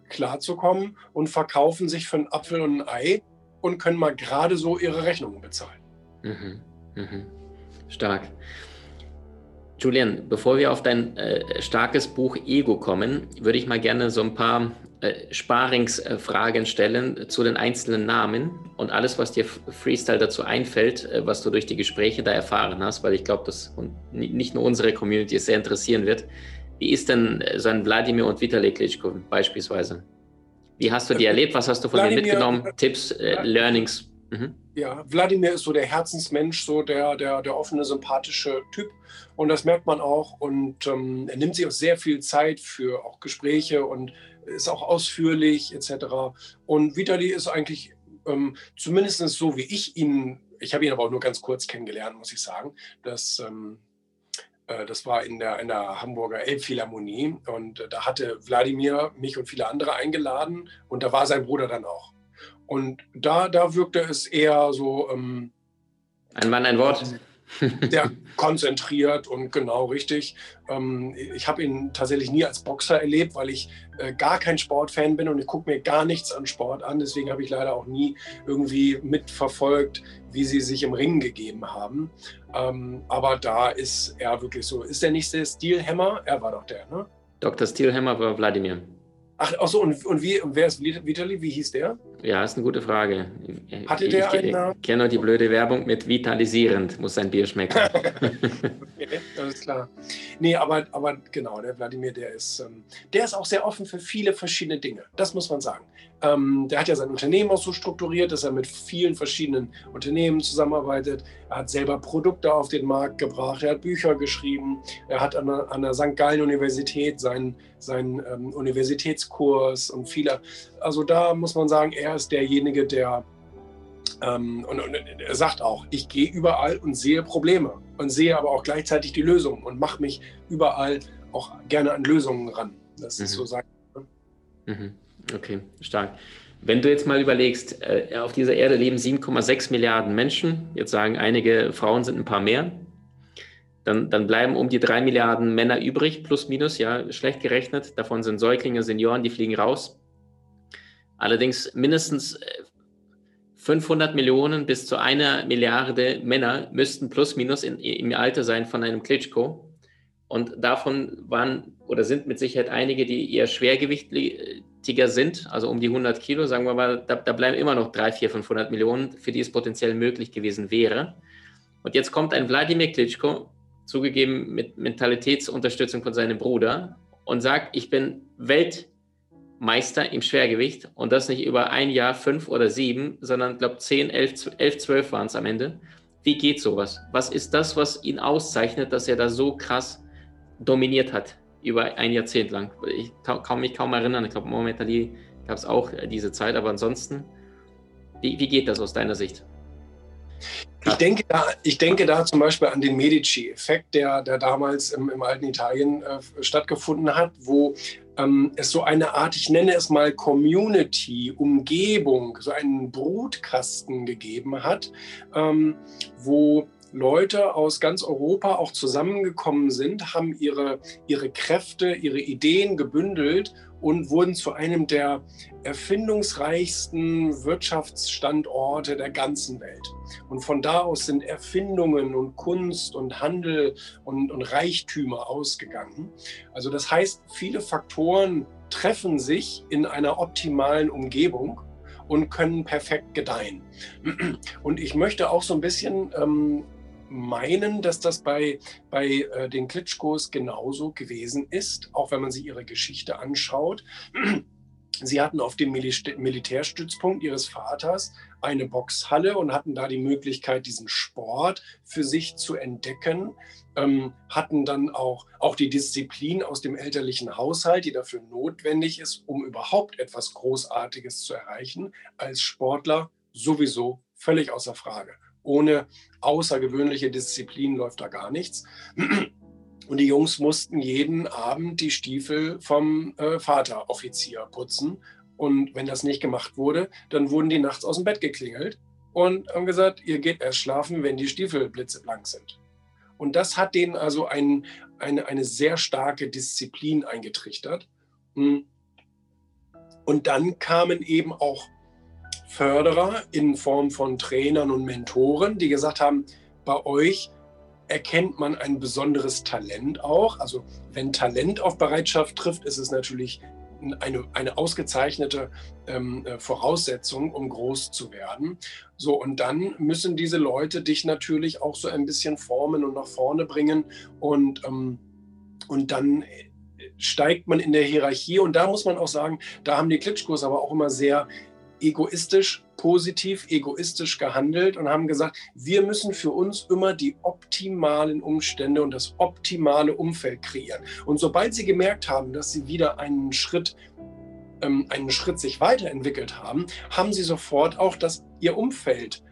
klarzukommen und verkaufen sich für einen Apfel und ein Ei und können mal gerade so ihre Rechnungen bezahlen. Mhm. Mhm. Stark. Julian, bevor wir auf dein äh, starkes Buch Ego kommen, würde ich mal gerne so ein paar äh, Sparingsfragen stellen zu den einzelnen Namen und alles, was dir Freestyle dazu einfällt, äh, was du durch die Gespräche da erfahren hast, weil ich glaube, dass nicht nur unsere Community es sehr interessieren wird. Wie ist denn äh, so ein Wladimir und Vitali Klitschko beispielsweise? Wie hast du die erlebt? Was hast du von Wladimir, denen mitgenommen? Tipps, äh, Learnings? Mhm. Ja, Wladimir ist so der Herzensmensch, so der, der, der offene, sympathische Typ. Und das merkt man auch. Und ähm, er nimmt sich auch sehr viel Zeit für auch Gespräche und ist auch ausführlich etc. Und Vitali ist eigentlich ähm, zumindest so, wie ich ihn, ich habe ihn aber auch nur ganz kurz kennengelernt, muss ich sagen. Das, ähm, äh, das war in der, in der Hamburger Elbphilharmonie. Und äh, da hatte Wladimir mich und viele andere eingeladen. Und da war sein Bruder dann auch. Und da, da wirkte es eher so. Ähm, ein Mann, ein Wort. Der konzentriert und genau richtig. Ähm, ich habe ihn tatsächlich nie als Boxer erlebt, weil ich äh, gar kein Sportfan bin und ich gucke mir gar nichts an Sport an. Deswegen habe ich leider auch nie irgendwie mitverfolgt, wie sie sich im Ringen gegeben haben. Ähm, aber da ist er wirklich so. Ist der nicht der Steelhammer? Er war doch der, ne? Dr. Steelhammer war Wladimir. Ach, ach so, und, und, wie, und wer ist Vitali? Wie hieß der? Ja, ist eine gute Frage. Hatte der ich, einen kenne nur die blöde Werbung mit vitalisierend, muss sein Bier schmecken. okay, alles klar. Nee, aber, aber genau, der Wladimir, der ist, ähm, der ist auch sehr offen für viele verschiedene Dinge. Das muss man sagen. Ähm, der hat ja sein Unternehmen auch so strukturiert, dass er mit vielen verschiedenen Unternehmen zusammenarbeitet. Er hat selber Produkte auf den Markt gebracht, er hat Bücher geschrieben, er hat an der, an der St. Gallen Universität seinen, seinen ähm, Universitätskurs und viele. Also da muss man sagen, er ist derjenige, der ähm, und, und, er sagt auch, ich gehe überall und sehe Probleme und sehe aber auch gleichzeitig die Lösungen und mache mich überall auch gerne an Lösungen ran. Das mhm. ist so sein. Mhm. Okay, stark. Wenn du jetzt mal überlegst, äh, auf dieser Erde leben 7,6 Milliarden Menschen, jetzt sagen einige Frauen sind ein paar mehr, dann, dann bleiben um die 3 Milliarden Männer übrig, plus minus, ja, schlecht gerechnet. Davon sind Säuglinge, Senioren, die fliegen raus. Allerdings mindestens 500 äh, Millionen bis zu einer Milliarde Männer müssten plus minus in, im Alter sein von einem Klitschko. Und davon waren oder sind mit Sicherheit einige, die eher schwergewichtiger sind, also um die 100 Kilo, sagen wir mal, da, da bleiben immer noch 3, 4, 500 Millionen, für die es potenziell möglich gewesen wäre. Und jetzt kommt ein Wladimir Klitschko, zugegeben mit Mentalitätsunterstützung von seinem Bruder, und sagt, ich bin Weltmeister im Schwergewicht und das nicht über ein Jahr, fünf oder sieben, sondern ich glaube 10, 11, 11, 12 waren es am Ende. Wie geht sowas? Was ist das, was ihn auszeichnet, dass er da so krass dominiert hat über ein Jahrzehnt lang. Ich kann mich kaum erinnern. Ich glaube, Mohamed Ali gab es auch äh, diese Zeit, aber ansonsten, wie, wie geht das aus deiner Sicht? Ich denke, da, ich denke da zum Beispiel an den Medici-Effekt, der, der damals im, im alten Italien äh, stattgefunden hat, wo ähm, es so eine Art, ich nenne es mal Community, Umgebung, so einen Brutkasten gegeben hat, ähm, wo Leute aus ganz Europa auch zusammengekommen sind, haben ihre, ihre Kräfte, ihre Ideen gebündelt und wurden zu einem der erfindungsreichsten Wirtschaftsstandorte der ganzen Welt. Und von da aus sind Erfindungen und Kunst und Handel und, und Reichtümer ausgegangen. Also das heißt, viele Faktoren treffen sich in einer optimalen Umgebung und können perfekt gedeihen. Und ich möchte auch so ein bisschen ähm, meinen, dass das bei, bei äh, den Klitschkos genauso gewesen ist, auch wenn man sich ihre Geschichte anschaut. Sie hatten auf dem Militärstützpunkt ihres Vaters eine Boxhalle und hatten da die Möglichkeit, diesen Sport für sich zu entdecken, ähm, hatten dann auch, auch die Disziplin aus dem elterlichen Haushalt, die dafür notwendig ist, um überhaupt etwas Großartiges zu erreichen, als Sportler sowieso völlig außer Frage. Ohne außergewöhnliche Disziplin läuft da gar nichts. Und die Jungs mussten jeden Abend die Stiefel vom äh, Vateroffizier putzen. Und wenn das nicht gemacht wurde, dann wurden die nachts aus dem Bett geklingelt und haben gesagt, ihr geht erst schlafen, wenn die Stiefel blitzeblank sind. Und das hat denen also ein, eine, eine sehr starke Disziplin eingetrichtert. Und dann kamen eben auch Förderer in Form von Trainern und Mentoren, die gesagt haben, bei euch erkennt man ein besonderes Talent auch. Also wenn Talent auf Bereitschaft trifft, ist es natürlich eine, eine ausgezeichnete ähm, äh, Voraussetzung, um groß zu werden. So, und dann müssen diese Leute dich natürlich auch so ein bisschen formen und nach vorne bringen. Und, ähm, und dann steigt man in der Hierarchie. Und da muss man auch sagen, da haben die Klitschkos aber auch immer sehr egoistisch, positiv, egoistisch gehandelt und haben gesagt, wir müssen für uns immer die optimalen Umstände und das optimale Umfeld kreieren. Und sobald sie gemerkt haben, dass sie wieder einen Schritt ähm, einen Schritt sich weiterentwickelt haben, haben sie sofort auch das, ihr Umfeld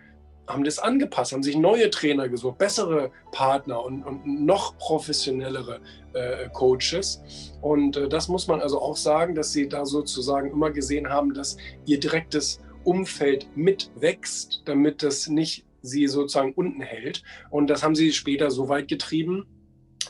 haben das angepasst, haben sich neue Trainer gesucht, bessere Partner und, und noch professionellere äh, Coaches. Und äh, das muss man also auch sagen, dass sie da sozusagen immer gesehen haben, dass ihr direktes Umfeld mitwächst, damit das nicht sie sozusagen unten hält. Und das haben sie später so weit getrieben,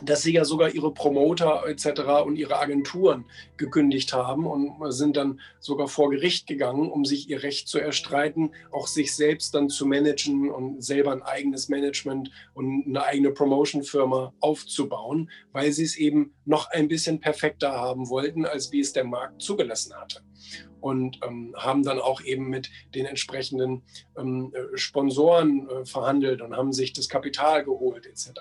dass sie ja sogar ihre Promoter etc. und ihre Agenturen gekündigt haben und sind dann sogar vor Gericht gegangen, um sich ihr Recht zu erstreiten, auch sich selbst dann zu managen und selber ein eigenes Management und eine eigene Promotion-Firma aufzubauen, weil sie es eben noch ein bisschen perfekter haben wollten, als wie es der Markt zugelassen hatte. Und ähm, haben dann auch eben mit den entsprechenden ähm, äh, Sponsoren äh, verhandelt und haben sich das Kapital geholt etc.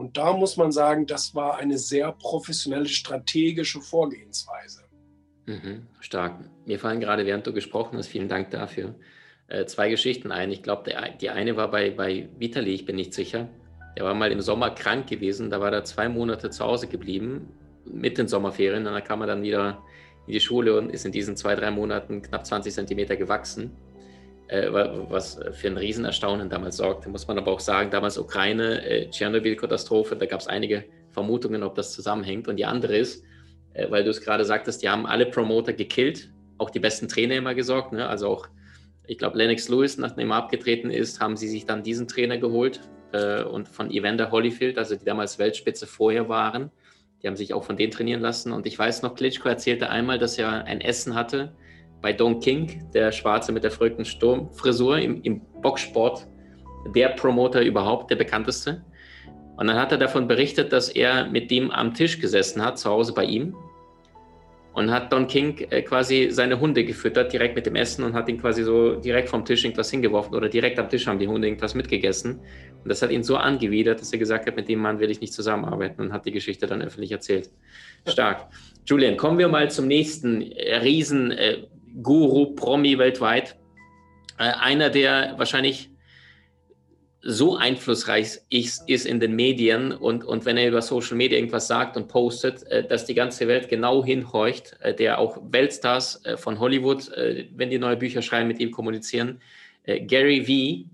Und da muss man sagen, das war eine sehr professionelle strategische Vorgehensweise. Mhm, stark. Mir fallen gerade, während du gesprochen hast, vielen Dank dafür, äh, zwei Geschichten ein. Ich glaube, die eine war bei, bei Vitali, ich bin nicht sicher. Der war mal im Sommer krank gewesen, da war er zwei Monate zu Hause geblieben, mit den Sommerferien. Und dann kam er dann wieder in die Schule und ist in diesen zwei, drei Monaten knapp 20 Zentimeter gewachsen. Äh, was für ein Riesenerstaunen damals sorgte. Muss man aber auch sagen, damals Ukraine, äh, Tschernobyl-Katastrophe, da gab es einige Vermutungen, ob das zusammenhängt. Und die andere ist, äh, weil du es gerade sagtest, die haben alle Promoter gekillt, auch die besten Trainer immer gesorgt. Ne? Also auch, ich glaube, Lennox Lewis, nachdem er abgetreten ist, haben sie sich dann diesen Trainer geholt und von Evander Holyfield, also die damals Weltspitze vorher waren. Die haben sich auch von denen trainieren lassen. Und ich weiß noch, Klitschko erzählte einmal, dass er ein Essen hatte bei Don King, der Schwarze mit der verrückten Sturmfrisur im, im Boxsport, der Promoter überhaupt, der bekannteste. Und dann hat er davon berichtet, dass er mit dem am Tisch gesessen hat, zu Hause bei ihm. Und hat Don King äh, quasi seine Hunde gefüttert, direkt mit dem Essen und hat ihn quasi so direkt vom Tisch irgendwas hingeworfen oder direkt am Tisch haben die Hunde irgendwas mitgegessen. Und das hat ihn so angewidert, dass er gesagt hat, mit dem Mann will ich nicht zusammenarbeiten und hat die Geschichte dann öffentlich erzählt. Stark. Julian, kommen wir mal zum nächsten äh, Riesen. Äh, Guru, Promi weltweit. Äh, einer, der wahrscheinlich so einflussreich ist, ist in den Medien und, und wenn er über Social Media irgendwas sagt und postet, äh, dass die ganze Welt genau hinhorcht, äh, der auch Weltstars von Hollywood, wenn die neue Bücher schreiben, mit ihm kommunizieren. Gary Vee,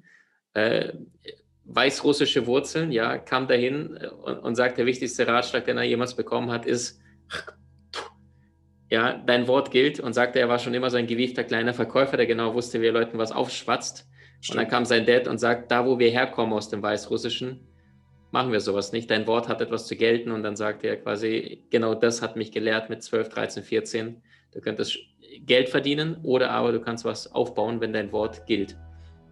weißrussische Wurzeln, ja, kam dahin und, und sagt, der wichtigste Ratschlag, den er jemals bekommen hat, ist, ja, dein Wort gilt und sagte, er war schon immer so ein gewiefter kleiner Verkäufer, der genau wusste, wie er Leuten was aufschwatzt. Stimmt. Und dann kam sein Dad und sagt, da wo wir herkommen aus dem Weißrussischen, machen wir sowas nicht. Dein Wort hat etwas zu gelten. Und dann sagte er quasi, genau das hat mich gelehrt mit 12, 13, 14. Du könntest Geld verdienen oder aber du kannst was aufbauen, wenn dein Wort gilt.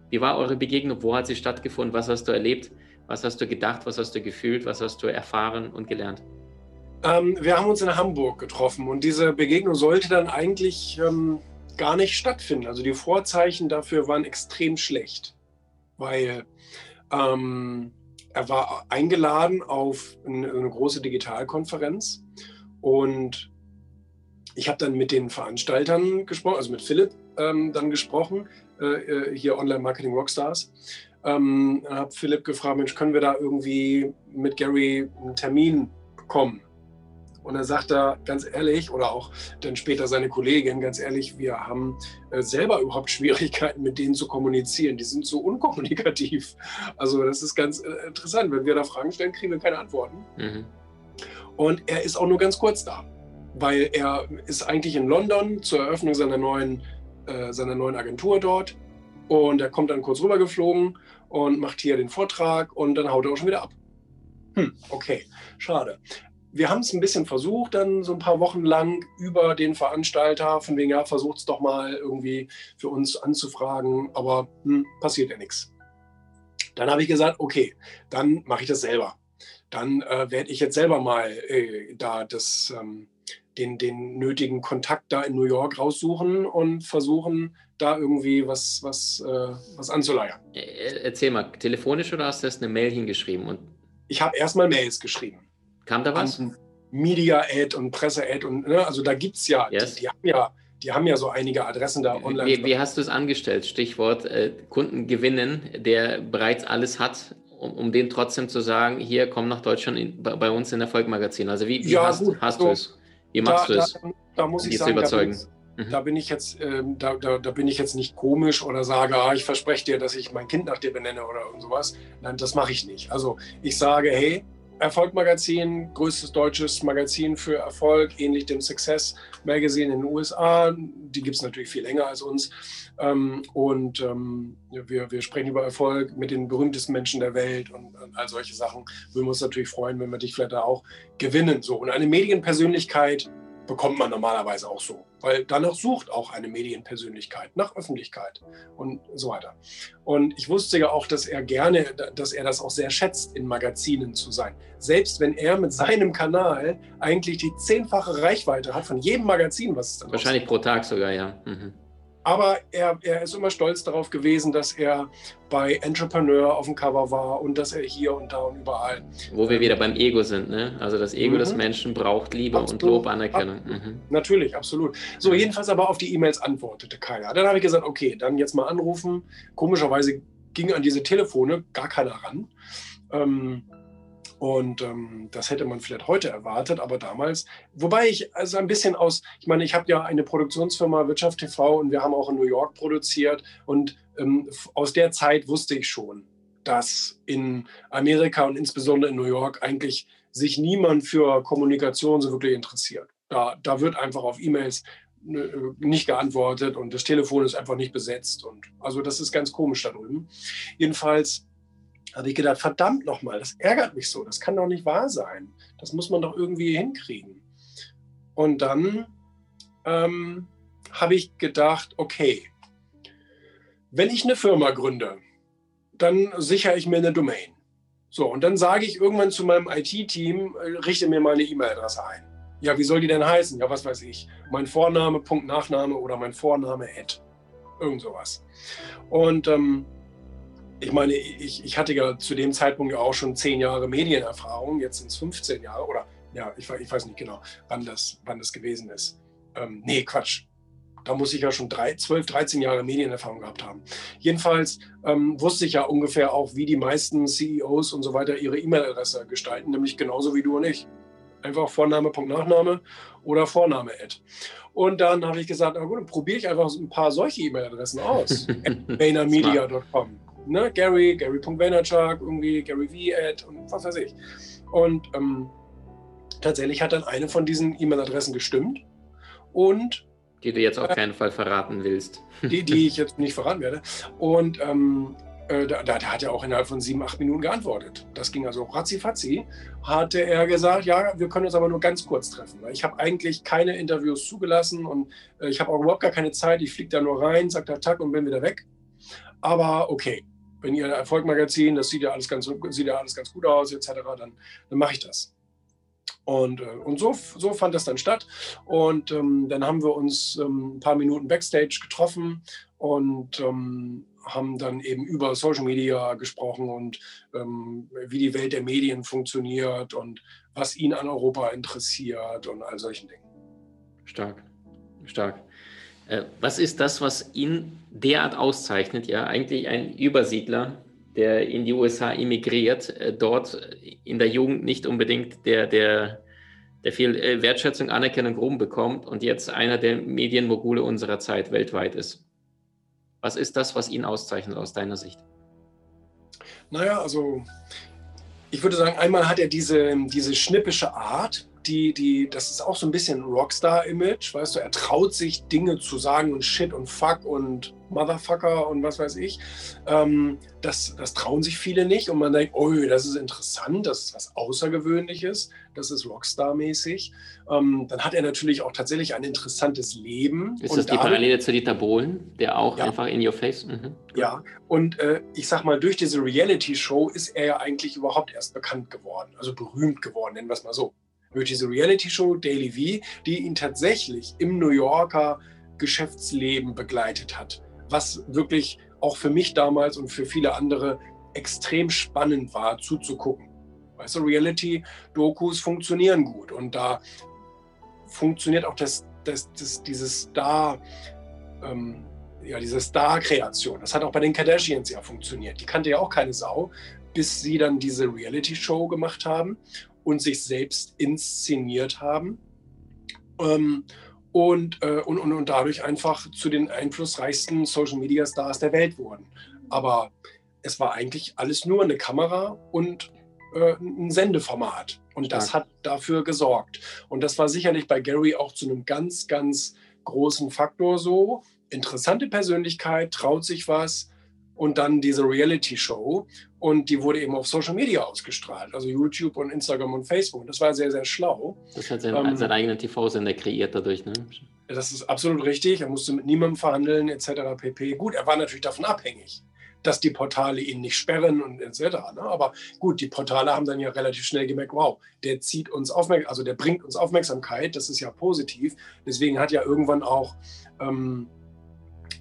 Wie war eure Begegnung? Wo hat sie stattgefunden? Was hast du erlebt? Was hast du gedacht? Was hast du gefühlt? Was hast du erfahren und gelernt? Ähm, wir haben uns in Hamburg getroffen und diese Begegnung sollte dann eigentlich ähm, gar nicht stattfinden. Also die Vorzeichen dafür waren extrem schlecht, weil Ähm, er war eingeladen auf eine, eine große Digitalkonferenz und ich habe dann mit den Veranstaltern gesprochen, also mit Philipp ähm, dann gesprochen, äh, äh hier Online Marketing Rockstars. Ähm, habe Philipp gefragt, Mensch, können wir da irgendwie mit Gary einen Termin bekommen? Und er sagt da ganz ehrlich, oder auch dann später seine Kollegin, ganz ehrlich, wir haben äh, selber überhaupt Schwierigkeiten, mit denen zu kommunizieren. Die sind so unkommunikativ. Also das ist ganz äh, interessant. Wenn wir da Fragen stellen, kriegen wir keine Antworten. Mhm. Und er ist auch nur ganz kurz da, weil er ist eigentlich in London zur Eröffnung seiner neuen, äh, seiner neuen Agentur dort. Und er kommt dann kurz rüber geflogen und macht hier den Vortrag und dann haut er auch schon wieder ab. Hm, okay, schade wir haben es ein bisschen versucht, dann so ein paar Wochen lang über den Veranstalter, von wegen, ja, versucht es doch mal irgendwie für uns anzufragen, aber hm, passiert ja nichts. Dann habe ich gesagt, okay, dann mache ich das selber. Dann äh, werde ich jetzt selber mal äh, da das, ähm, den, den nötigen Kontakt da in New York raussuchen und versuchen, da irgendwie was, was, äh, was anzuleiern. Erzähl mal, telefonisch oder hast du erst eine Mail hingeschrieben? Und ich habe erstmal Mails geschrieben. Kam da was? Media-Ad und Presse-Ad und ne, also da gibt es ja, yes. die, die, haben ja, die haben ja so einige Adressen da online. Wie, wie hast du es angestellt? Stichwort äh, Kunden gewinnen, der bereits alles hat, um, um den trotzdem zu sagen, hier komm nach Deutschland in, bei, uns in Erfolgmagazin. Also wie, wie ja, hast, hast du es? Wie machst da, du es? Da, da muss ich sagen, überzeugen? Da bin, mhm. da bin ich jetzt, ähm, da, da, da, bin ich jetzt nicht komisch oder sage, ah, ich verspreche dir, dass ich mein Kind nach dir benenne oder sowas. Nein, das mache ich nicht. Also ich sage, hey, Erfolg-Magazin, größtes deutsches Magazin für Erfolg, ähnlich dem Success Magazine in den USA. Die gibt es natürlich viel länger als uns. Ähm, und ähm, wir, wir sprechen über Erfolg mit den berühmtesten Menschen der Welt und, und all solche Sachen. Würden wir uns natürlich freuen, wenn wir dich vielleicht da auch gewinnen. So. Und eine Medienpersönlichkeit bekommt man normalerweise auch so, weil danach sucht auch eine Medienpersönlichkeit, nach Öffentlichkeit und so weiter. Und ich wusste ja auch, dass er gerne, dass er das auch sehr schätzt, in Magazinen zu sein. Selbst wenn er mit seinem Kanal eigentlich die zehnfache Reichweite hat von jedem Magazin, was es dann Wahrscheinlich pro Tag sogar, ja. Mhm. Aber er, er ist immer stolz darauf gewesen, dass er bei Entrepreneur auf dem Cover war und dass er hier und da und überall. Wo wir wieder beim Ego sind, ne? Also das Ego mhm. des Menschen braucht Liebe absolut. und Lob, Anerkennung. Mhm. Natürlich, absolut. So, mhm. jedenfalls aber auf die E-Mails antwortete keiner. Dann habe ich gesagt, okay, dann jetzt mal anrufen. Komischerweise ging an diese Telefone gar keiner ran. Ähm, und ähm, das hätte man vielleicht heute erwartet, aber damals, wobei ich also ein bisschen aus, ich meine, ich habe ja eine Produktionsfirma Wirtschaft TV und wir haben auch in New York produziert und ähm, aus der Zeit wusste ich schon, dass in Amerika und insbesondere in New York eigentlich sich niemand für Kommunikation so wirklich interessiert. Da, da wird einfach auf E-Mails äh, nicht geantwortet und das Telefon ist einfach nicht besetzt. Und also das ist ganz komisch da drüben. Jedenfalls habe ich gedacht, verdammt nochmal, das ärgert mich so, das kann doch nicht wahr sein. Das muss man doch irgendwie hinkriegen. Und dann ähm, habe ich gedacht, okay, wenn ich eine Firma gründe, dann sichere ich mir eine Domain. So, und dann sage ich irgendwann zu meinem IT-Team, äh, richte mir mal eine E-Mail-Adresse ein. Ja, wie soll die denn heißen? Ja, was weiß ich. Mein Vorname, Punkt Nachname oder mein Vorname, Ad. Irgend sowas. Und ähm, ich meine, ich, ich hatte ja zu dem Zeitpunkt ja auch schon zehn Jahre Medienerfahrung, jetzt sind es 15 Jahre oder ja, ich, ich, weiß nicht genau, wann das, wann das gewesen ist. Ähm, nee, Quatsch. Da muss ich ja schon drei, 12, 13 Jahre Medienerfahrung gehabt haben. Jedenfalls ähm, wusste ich ja ungefähr auch, wie die meisten CEOs und so weiter ihre E-Mail-Adresse gestalten, nämlich genauso wie du und ich. Einfach Vorname, Punkt, Nachname oder Vorname, Ad. Und dann habe ich gesagt, na gut, dann probiere ich einfach ein paar solche E-Mail-Adressen aus. Vaynermedia.com ne, Gary, Gary.Vaynerchuk, irgendwie Gary V. Ad und was weiß ich. Und ähm, tatsächlich hat dann eine von diesen E-Mail-Adressen gestimmt. Und die du jetzt auf keinen Fall verraten willst. Die, die ich jetzt nicht verraten werde. Und ähm, äh, da, da, hat er auch innerhalb von sieben, acht Minuten geantwortet. Das ging also ratzi-fatzi. Hatte er gesagt, ja, wir können uns aber nur ganz kurz treffen. Ich habe eigentlich keine Interviews zugelassen und äh, ich habe auch überhaupt gar keine Zeit. Ich fliege da nur rein, sage da Tag und bin wieder weg. Aber okay, wenn ihr Erfolgmagazin, das sieht ja alles ganz, sieht ja alles ganz gut aus, etc., dann, dann mache ich das. Und, äh, und so, so fand das dann statt. Und ähm, dann haben wir uns ähm, ein paar Minuten backstage getroffen und ähm, haben dann eben über Social Media gesprochen und ähm, wie die Welt der Medien funktioniert und was ihn an Europa interessiert und all solchen Dingen. Stark, stark. Äh, was ist das, was ihn derart auszeichnet? Ja, eigentlich ein Übersiedler, der in die USA emigriert, äh, dort in der Jugend nicht unbedingt der, der, der viel äh, Wertschätzung, Anerkennung, Ruhm bekommt und jetzt einer der Medienmogule unserer Zeit weltweit ist. Was ist das, was ihn auszeichnet aus deiner Sicht? Naja, also ich würde sagen, einmal hat er diese, diese schnippische Art, die, die, das ist auch so ein bisschen Rockstar-Image, weißt du, er traut sich Dinge zu sagen und Shit und Fuck und Motherfucker und was weiß ich. Ähm, das, das trauen sich viele nicht und man denkt, oh, das ist interessant, das ist was Außergewöhnliches, das ist Rockstar-mäßig. Ähm, dann hat er natürlich auch tatsächlich ein interessantes Leben. Ist das die Parallele zu Dieter Bohlen, der auch ja. einfach in your face? Mhm. Ja, und äh, ich sag mal, durch diese Reality-Show ist er ja eigentlich überhaupt erst bekannt geworden, also berühmt geworden, nennen wir es mal so durch diese Reality-Show Daily V, die ihn tatsächlich im New Yorker Geschäftsleben begleitet hat. Was wirklich auch für mich damals und für viele andere extrem spannend war zuzugucken. Weißt du, Reality-Dokus funktionieren gut und da funktioniert auch das, das, das, dieses Star, ähm, ja, diese Star-Kreation. Das hat auch bei den Kardashians ja funktioniert. Die kannte ja auch keine Sau, bis sie dann diese Reality-Show gemacht haben und sich selbst inszeniert haben. Ähm, und, äh, und, und, und dadurch einfach zu den einflussreichsten Social Media Stars der Welt wurden. Aber es war eigentlich alles nur eine Kamera und äh, ein Sendeformat. Und das hat dafür gesorgt. Und das war sicherlich bei Gary auch zu einem ganz, ganz großen Faktor so. Interessante Persönlichkeit, traut sich was, und dann diese Reality-Show. Und die wurde eben auf Social Media ausgestrahlt, also YouTube und Instagram und Facebook. Das war sehr, sehr schlau. Das hat seinen, ähm, seinen eigenen TV-Sender kreiert dadurch, ne? Das ist absolut richtig. Er musste mit niemandem verhandeln, etc. pp. Gut, er war natürlich davon abhängig, dass die Portale ihn nicht sperren und etc. Ne? Aber gut, die Portale haben dann ja relativ schnell gemerkt, wow, der zieht uns Aufmerksamkeit, also der bringt uns Aufmerksamkeit, das ist ja positiv. Deswegen hat ja irgendwann auch ähm,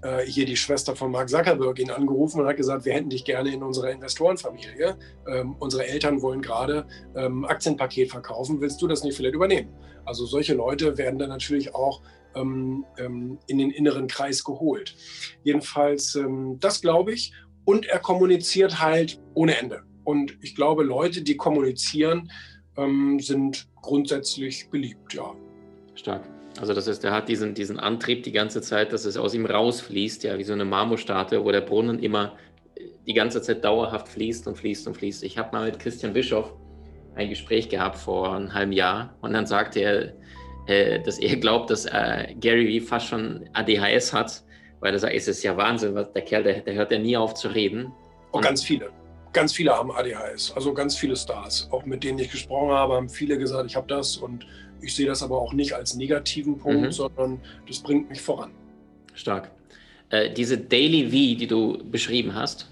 äh, hier die Schwester von Mark Zuckerberg ihn angerufen und hat gesagt, wir hätten dich gerne in unserer Investorenfamilie. Ähm, unsere Eltern wollen gerade ähm, Aktienpaket verkaufen, willst du das nicht vielleicht übernehmen? Also solche Leute werden dann natürlich auch ähm, ähm in den inneren Kreis geholt. Jedenfalls, ähm, das glaube ich. Und er kommuniziert halt ohne Ende. Und ich glaube, Leute, die kommunizieren, ähm, sind grundsätzlich beliebt, ja. Stark. Also das heißt, er hat diesen, diesen Antrieb die ganze Zeit, dass es aus ihm rausfließt, ja, wie so eine Marmorstatue, wo der Brunnen immer die ganze Zeit dauerhaft fließt und fließt und fließt. Ich habe mal mit Christian Bischoff ein Gespräch gehabt vor einem halben Jahr und dann sagte er, äh, dass er glaubt, dass äh, Gary Vee fast schon ADHS hat, weil er sagt, es ist ja Wahnsinn, der Kerl, der, der hört ja nie auf zu reden. Und ganz viele. Ganz viele haben ADHS, also ganz viele Stars. Auch mit denen ich gesprochen habe, haben viele gesagt, ich habe das und ich sehe das aber auch nicht als negativen Punkt, mhm. sondern das bringt mich voran. Stark. Äh, diese Daily V, die du beschrieben hast,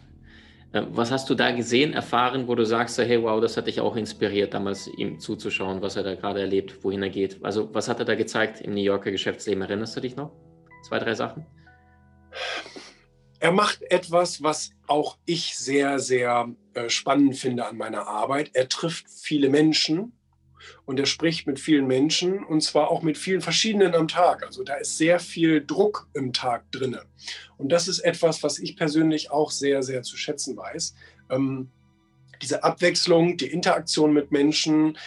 äh, was hast du da gesehen, erfahren, wo du sagst, hey, wow, das hat dich auch inspiriert, damals ihm zuzuschauen, was er da gerade erlebt, wohin er geht? Also, was hat er da gezeigt im New Yorker Geschäftsleben? Erinnerst du dich noch? Zwei, drei Sachen? Er macht etwas, was auch ich sehr, sehr äh, spannend finde an meiner Arbeit. Er trifft viele Menschen und er spricht mit vielen Menschen und zwar auch mit vielen verschiedenen am Tag. Also da ist sehr viel Druck im Tag drin. Und das ist etwas, was ich persönlich auch sehr, sehr zu schätzen weiß. Ähm, diese Abwechslung, die Interaktion mit Menschen,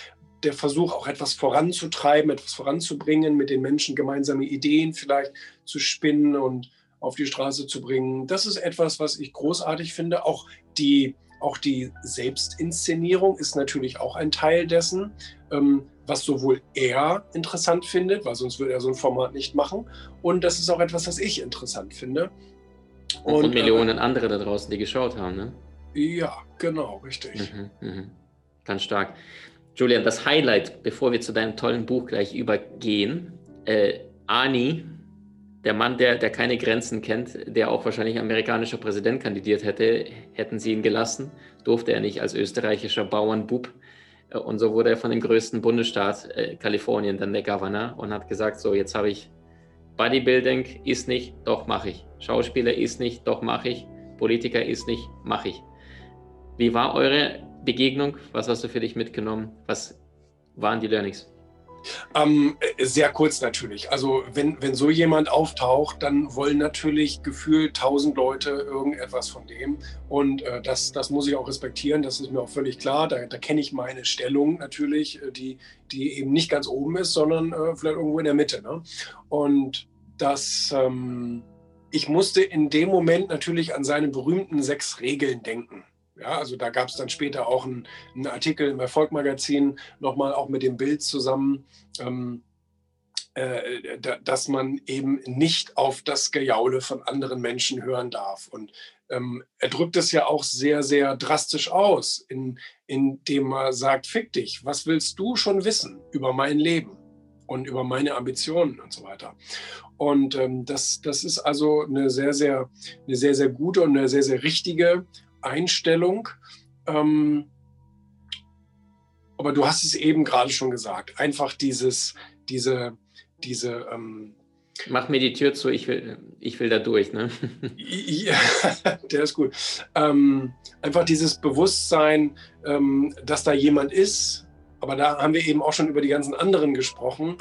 der Versuch, auch etwas voranzutreiben, etwas voranzubringen, mit den Menschen gemeinsame Ideen vielleicht zu spinnen und auf die Straße zu bringen. Das ist etwas, was ich großartig finde. Auch die auch die Selbstinszenierung ist natürlich auch ein Teil dessen, ähm, was sowohl er interessant findet, weil sonst würde er so ein Format nicht machen. Und das ist auch etwas, was ich interessant finde. Und, und Millionen äh, andere da draußen, die geschaut haben, ne? Ja, genau, richtig. Mhm, mh. Ganz stark. Julian, das Highlight, bevor wir zu deinem tollen Buch gleich übergehen. Äh, Ani der Mann, der, der keine Grenzen kennt, der auch wahrscheinlich amerikanischer Präsident kandidiert hätte, hätten sie ihn gelassen, durfte er nicht als österreichischer Bauernbub. Äh, und so wurde er von dem größten Bundesstaat, äh, Kalifornien, dann der Governor und hat gesagt, so jetzt habe ich Bodybuilding, ist nicht, doch mache ich. Schauspieler ist nicht, doch mache ich. Politiker ist nicht, mache ich. Wie war eure Begegnung? Was hast du für dich mitgenommen? Was waren die Learnings? Ähm, sehr kurz natürlich. Also wenn, wenn so jemand auftaucht, dann wollen natürlich gefühlt tausend Leute irgendetwas von dem. Und äh, das, das muss ich auch respektieren, das ist mir auch völlig klar. Da, da kenne ich meine Stellung natürlich, äh, die, die eben nicht ganz oben ist, sondern äh, vielleicht irgendwo in der Mitte. Ne? Und das, ähm, ich musste in dem Moment natürlich an seine berühmten sechs Regeln denken. Ja, also da gab es dann später auch einen, einen Artikel im Erfolgmagazin, nochmal auch mit dem Bild zusammen, ähm, äh, da, dass man eben nicht auf das Gejaule von anderen Menschen hören darf. Und ähm, er drückt es ja auch sehr, sehr drastisch aus, in, indem er sagt, fick dich, was willst du schon wissen über mein Leben? und über meine Ambitionen und so weiter. Und ähm, das, das ist also eine sehr, sehr, eine sehr, sehr gute und eine sehr, sehr richtige Einstellung. Ähm, aber du hast es eben gerade schon gesagt, einfach dieses, diese, diese. Ähm, Mach mir die Tür zu, ich will, ich will da durch. Ne? ja, der ist gut. Ähm, einfach dieses Bewusstsein, ähm, dass da jemand ist, aber da haben wir eben auch schon über die ganzen anderen gesprochen,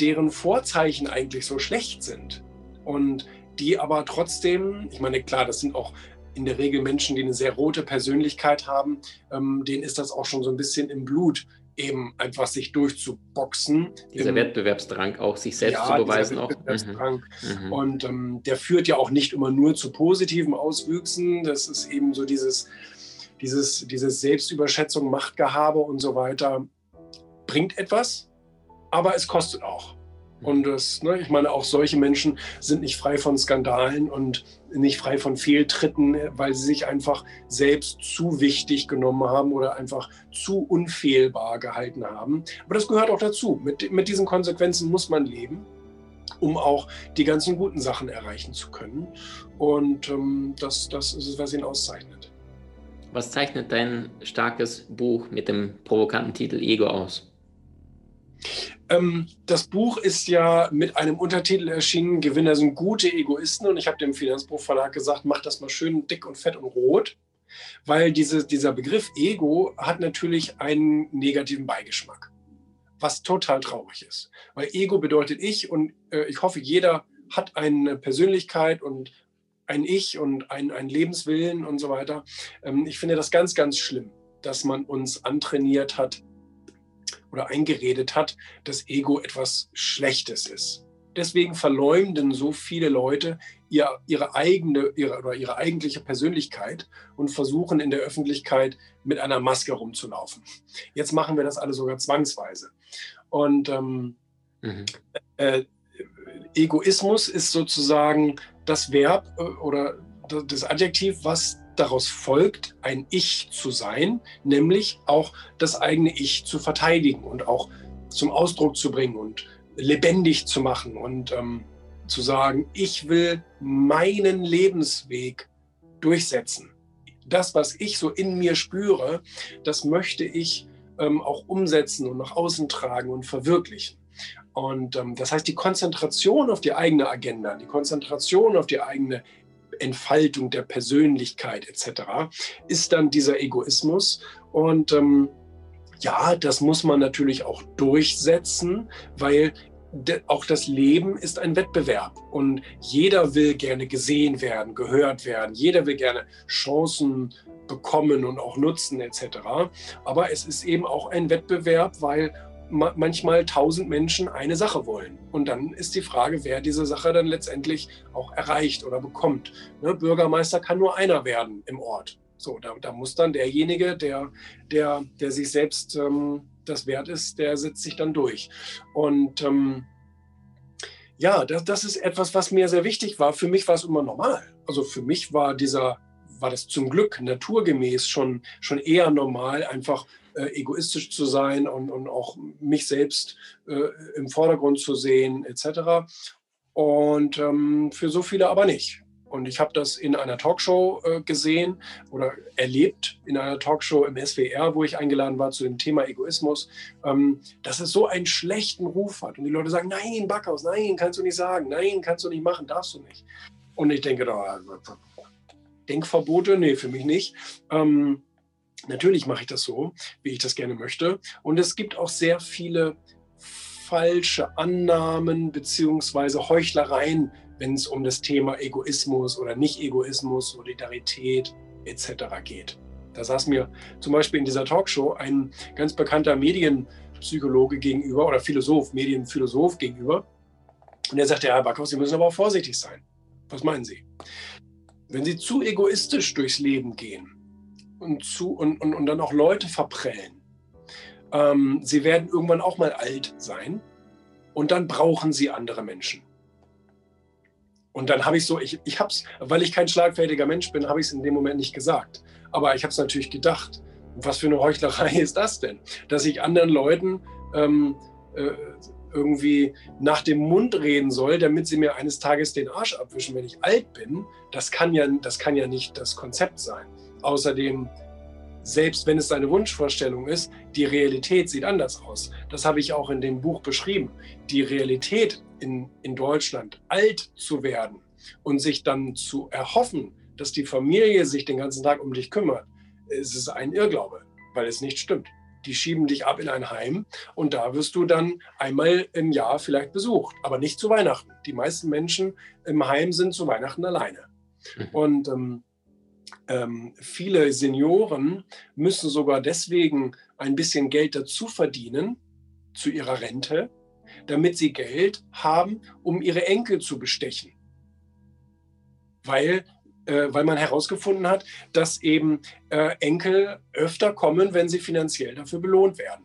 deren Vorzeichen eigentlich so schlecht sind. Und die aber trotzdem, ich meine, klar, das sind auch in der Regel Menschen, die eine sehr rote Persönlichkeit haben, ähm, denen ist das auch schon so ein bisschen im Blut, eben einfach sich durchzuboxen. Dieser Im, Wettbewerbsdrang auch, sich selbst ja, zu beweisen. Auch. Wettbewerbsdrang. Mhm. mhm. Und ähm, der führt ja auch nicht immer nur zu positiven Auswüchsen. Das ist eben so dieses, dieses, dieses Selbstüberschätzung, Machtgehabe und so weiter, bringt etwas, aber es kostet auch. Und das, ne, ich meine, auch solche Menschen sind nicht frei von Skandalen und nicht frei von Fehltritten, weil sie sich einfach selbst zu wichtig genommen haben oder einfach zu unfehlbar gehalten haben. Aber das gehört auch dazu. Mit, mit diesen Konsequenzen muss man leben, um auch die ganzen guten Sachen erreichen zu können. Und ähm, das, das ist es, was ihn auszeichnet. Was zeichnet dein starkes Buch mit dem provokanten Titel Ego aus? Ähm, das Buch ist ja mit einem Untertitel erschienen, Gewinner sind gute Egoisten. Und ich habe dem Finanzbuchverlag gesagt, mach das mal schön dick und fett und rot. Weil diese, dieser Begriff Ego hat natürlich einen negativen Beigeschmack, was total traurig ist. Weil Ego bedeutet ich und äh, ich hoffe, jeder hat eine Persönlichkeit und ein Ich und ein, ein Lebenswillen und so weiter. Ähm, ich finde das ganz, ganz schlimm, dass man uns antrainiert hat, oder eingeredet hat, dass Ego etwas Schlechtes ist. Deswegen verleumden so viele Leute ihr, ihre eigene ihre, oder ihre eigentliche Persönlichkeit und versuchen in der Öffentlichkeit mit einer Maske rumzulaufen. Jetzt machen wir das alle sogar zwangsweise. Und ähm, mhm. äh, Egoismus ist sozusagen das Verb äh, oder das Adjektiv, was daraus folgt, ein Ich zu sein, nämlich auch das eigene Ich zu verteidigen und auch zum Ausdruck zu bringen und lebendig zu machen und ähm, zu sagen, ich will meinen Lebensweg durchsetzen. Das, was ich so in mir spüre, das möchte ich ähm, auch umsetzen und nach außen tragen und verwirklichen. Und ähm, das heißt, die Konzentration auf die eigene Agenda, die Konzentration auf die eigene Entfaltung der Persönlichkeit etc., ist dann dieser Egoismus. Und ähm, ja, das muss man natürlich auch durchsetzen, weil auch das Leben ist ein Wettbewerb und jeder will gerne gesehen werden, gehört werden, jeder will gerne Chancen bekommen und auch nutzen etc. Aber es ist eben auch ein Wettbewerb, weil manchmal tausend Menschen eine Sache wollen. Und dann ist die Frage, wer diese Sache dann letztendlich auch erreicht oder bekommt. Ne, Bürgermeister kann nur einer werden im Ort. So, da, da muss dann derjenige, der, der, der sich selbst ähm, das wert ist, der setzt sich dann durch. Und ähm, ja, das, das ist etwas, was mir sehr wichtig war. Für mich war es immer normal. Also für mich war dieser, war das zum Glück naturgemäß schon, schon eher normal, einfach äh, egoistisch zu sein und, und auch mich selbst äh, im Vordergrund zu sehen, etc. Und ähm, für so viele aber nicht. Und ich habe das in einer Talkshow äh, gesehen oder erlebt, in einer Talkshow im SWR, wo ich eingeladen war zu dem Thema Egoismus, ähm, dass es so einen schlechten Ruf hat. Und die Leute sagen, nein, Backhaus, nein, kannst du nicht sagen, nein, kannst du nicht machen, darfst du nicht. Und ich denke, da, Denkverbote? Nee, für mich nicht. Ähm, natürlich mache ich das so, wie ich das gerne möchte. Und es gibt auch sehr viele falsche Annahmen beziehungsweise Heuchlereien, wenn es um das Thema Egoismus oder Nicht-Egoismus, Solidarität etc. geht. Da saß mir zum Beispiel in dieser Talkshow ein ganz bekannter Medienpsychologe gegenüber oder Philosoph, Medienphilosoph gegenüber. Und er sagte, Herr Backhaus, Sie müssen aber auch vorsichtig sein. Was meinen Sie? Wenn Sie zu egoistisch durchs Leben gehen und, zu, und, und, und dann auch Leute verprellen, ähm, Sie werden irgendwann auch mal alt sein und dann brauchen Sie andere Menschen. Und dann habe ich so, ich, ich habe es, weil ich kein schlagfertiger Mensch bin, habe ich es in dem Moment nicht gesagt. Aber ich habe es natürlich gedacht. Was für eine Heuchlerei ist das denn? Dass ich anderen Leuten ähm, äh, irgendwie nach dem Mund reden soll, damit sie mir eines Tages den Arsch abwischen, wenn ich alt bin, das kann ja, das kann ja nicht das Konzept sein. Außerdem, selbst wenn es seine Wunschvorstellung ist, die Realität sieht anders aus. Das habe ich auch in dem Buch beschrieben. Die Realität in, in Deutschland, alt zu werden und sich dann zu erhoffen, dass die Familie sich den ganzen Tag um dich kümmert, ist es ein Irrglaube, weil es nicht stimmt. Die schieben dich ab in ein Heim und da wirst du dann einmal im Jahr vielleicht besucht, aber nicht zu Weihnachten. Die meisten Menschen im Heim sind zu Weihnachten alleine. Mhm. Und ähm, ähm, viele Senioren müssen sogar deswegen ein bisschen Geld dazu verdienen zu ihrer Rente, damit sie Geld haben, um ihre Enkel zu bestechen. Weil äh, weil man herausgefunden hat, dass eben äh, Enkel öfter kommen, wenn sie finanziell dafür belohnt werden.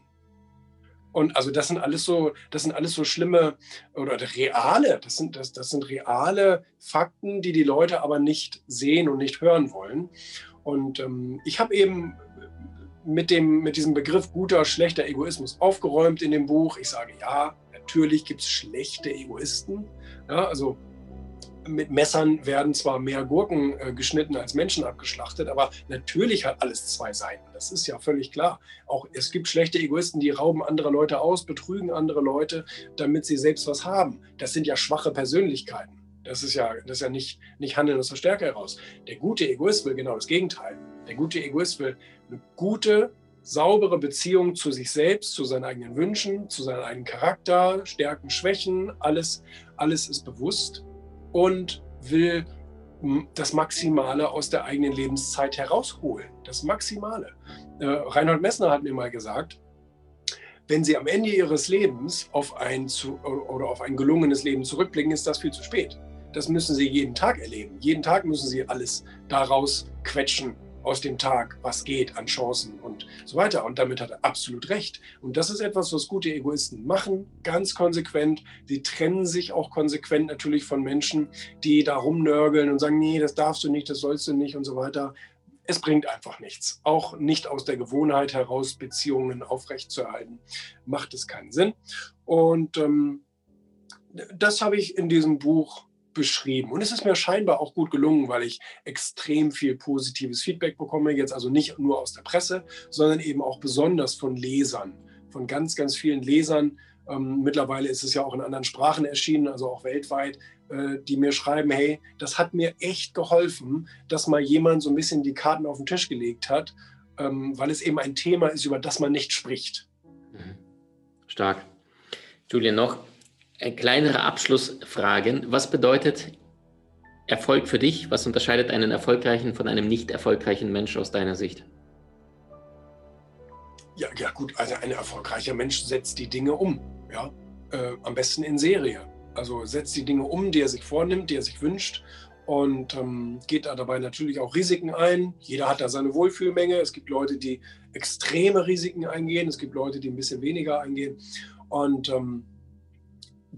Und also das sind alles so, das sind alles so schlimme oder reale, das sind, das, das sind reale Fakten, die die Leute aber nicht sehen und nicht hören wollen. Und ähm, ich habe eben mit, dem, mit diesem Begriff guter, schlechter Egoismus aufgeräumt in dem Buch. Ich sage, ja, natürlich gibt es schlechte Egoisten. Ja, also mit Messern werden zwar mehr Gurken äh, geschnitten als Menschen abgeschlachtet, aber natürlich hat alles zwei Seiten. Das ist ja völlig klar. Auch es gibt schlechte Egoisten, die rauben andere Leute aus, betrügen andere Leute, damit sie selbst was haben. Das sind ja schwache Persönlichkeiten. Das ist ja, das ist ja nicht, nicht Handeln aus der Stärke heraus. Der gute Egoist will genau das Gegenteil. Der gute Egoist will eine gute, saubere Beziehung zu sich selbst, zu seinen eigenen Wünschen, zu seinem eigenen Charakter, Stärken, Schwächen, alles, alles ist bewusst und will das Maximale aus der eigenen Lebenszeit herausholen. Das Maximale. Äh, Reinhold Messner hat mir mal gesagt, wenn Sie am Ende Ihres Lebens auf ein, zu, oder auf ein gelungenes Leben zurückblicken, ist das viel zu spät. Das müssen Sie jeden Tag erleben. Jeden Tag müssen Sie alles daraus quetschen, aus dem Tag, was geht an Chancen und so weiter. Und damit hat er absolut recht. Und das ist etwas, was gute Egoisten machen, ganz konsequent. Sie trennen sich auch konsequent natürlich von Menschen, die da rumnörgeln und sagen, nee, das darfst du nicht, das sollst du nicht und so weiter. Es bringt einfach nichts. Auch nicht aus der Gewohnheit heraus, Beziehungen aufrechtzuerhalten, macht es keinen Sinn. Und ähm, das habe ich in diesem Buch beschrieben. Und es ist mir scheinbar auch gut gelungen, weil ich extrem viel positives Feedback bekomme. Jetzt also nicht nur aus der Presse, sondern eben auch besonders von Lesern, von ganz, ganz vielen Lesern. Ähm, mittlerweile ist es ja auch in anderen Sprachen erschienen, also auch weltweit, äh, die mir schreiben, hey, das hat mir echt geholfen, dass mal jemand so ein bisschen die Karten auf den Tisch gelegt hat, ähm, weil es eben ein Thema ist, über das man nicht spricht. Mhm. Stark. Julian, noch kleinere Abschlussfragen. Was bedeutet Erfolg für dich? Was unterscheidet einen erfolgreichen von einem nicht erfolgreichen Mensch aus deiner Sicht? Ja, ja gut, also ein erfolgreicher Mensch setzt die Dinge um. Ja? Äh, am besten in Serie. Also setzt die Dinge um, die er sich vornimmt, die er sich wünscht und ähm, geht da dabei natürlich auch Risiken ein. Jeder hat da seine Wohlfühlmenge. Es gibt Leute, die extreme Risiken eingehen. Es gibt Leute, die ein bisschen weniger eingehen. Und ähm,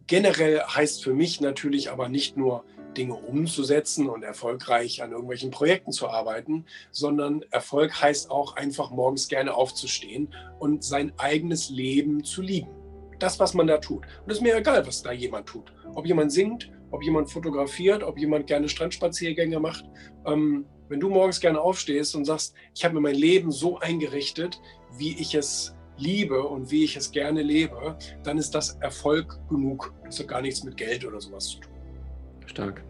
Generell heißt für mich natürlich aber nicht nur Dinge umzusetzen und erfolgreich an irgendwelchen Projekten zu arbeiten, sondern Erfolg heißt auch einfach morgens gerne aufzustehen und sein eigenes Leben zu lieben. Das, was man da tut. Und es ist mir egal, was da jemand tut. Ob jemand singt, ob jemand fotografiert, ob jemand gerne Strandspaziergänge macht. Ähm, wenn du morgens gerne aufstehst und sagst, ich habe mir mein Leben so eingerichtet, wie ich es liebe und wie ich es gerne lebe, dann ist das Erfolg genug. Das hat gar nichts mit Geld oder sowas zu tun. Stark.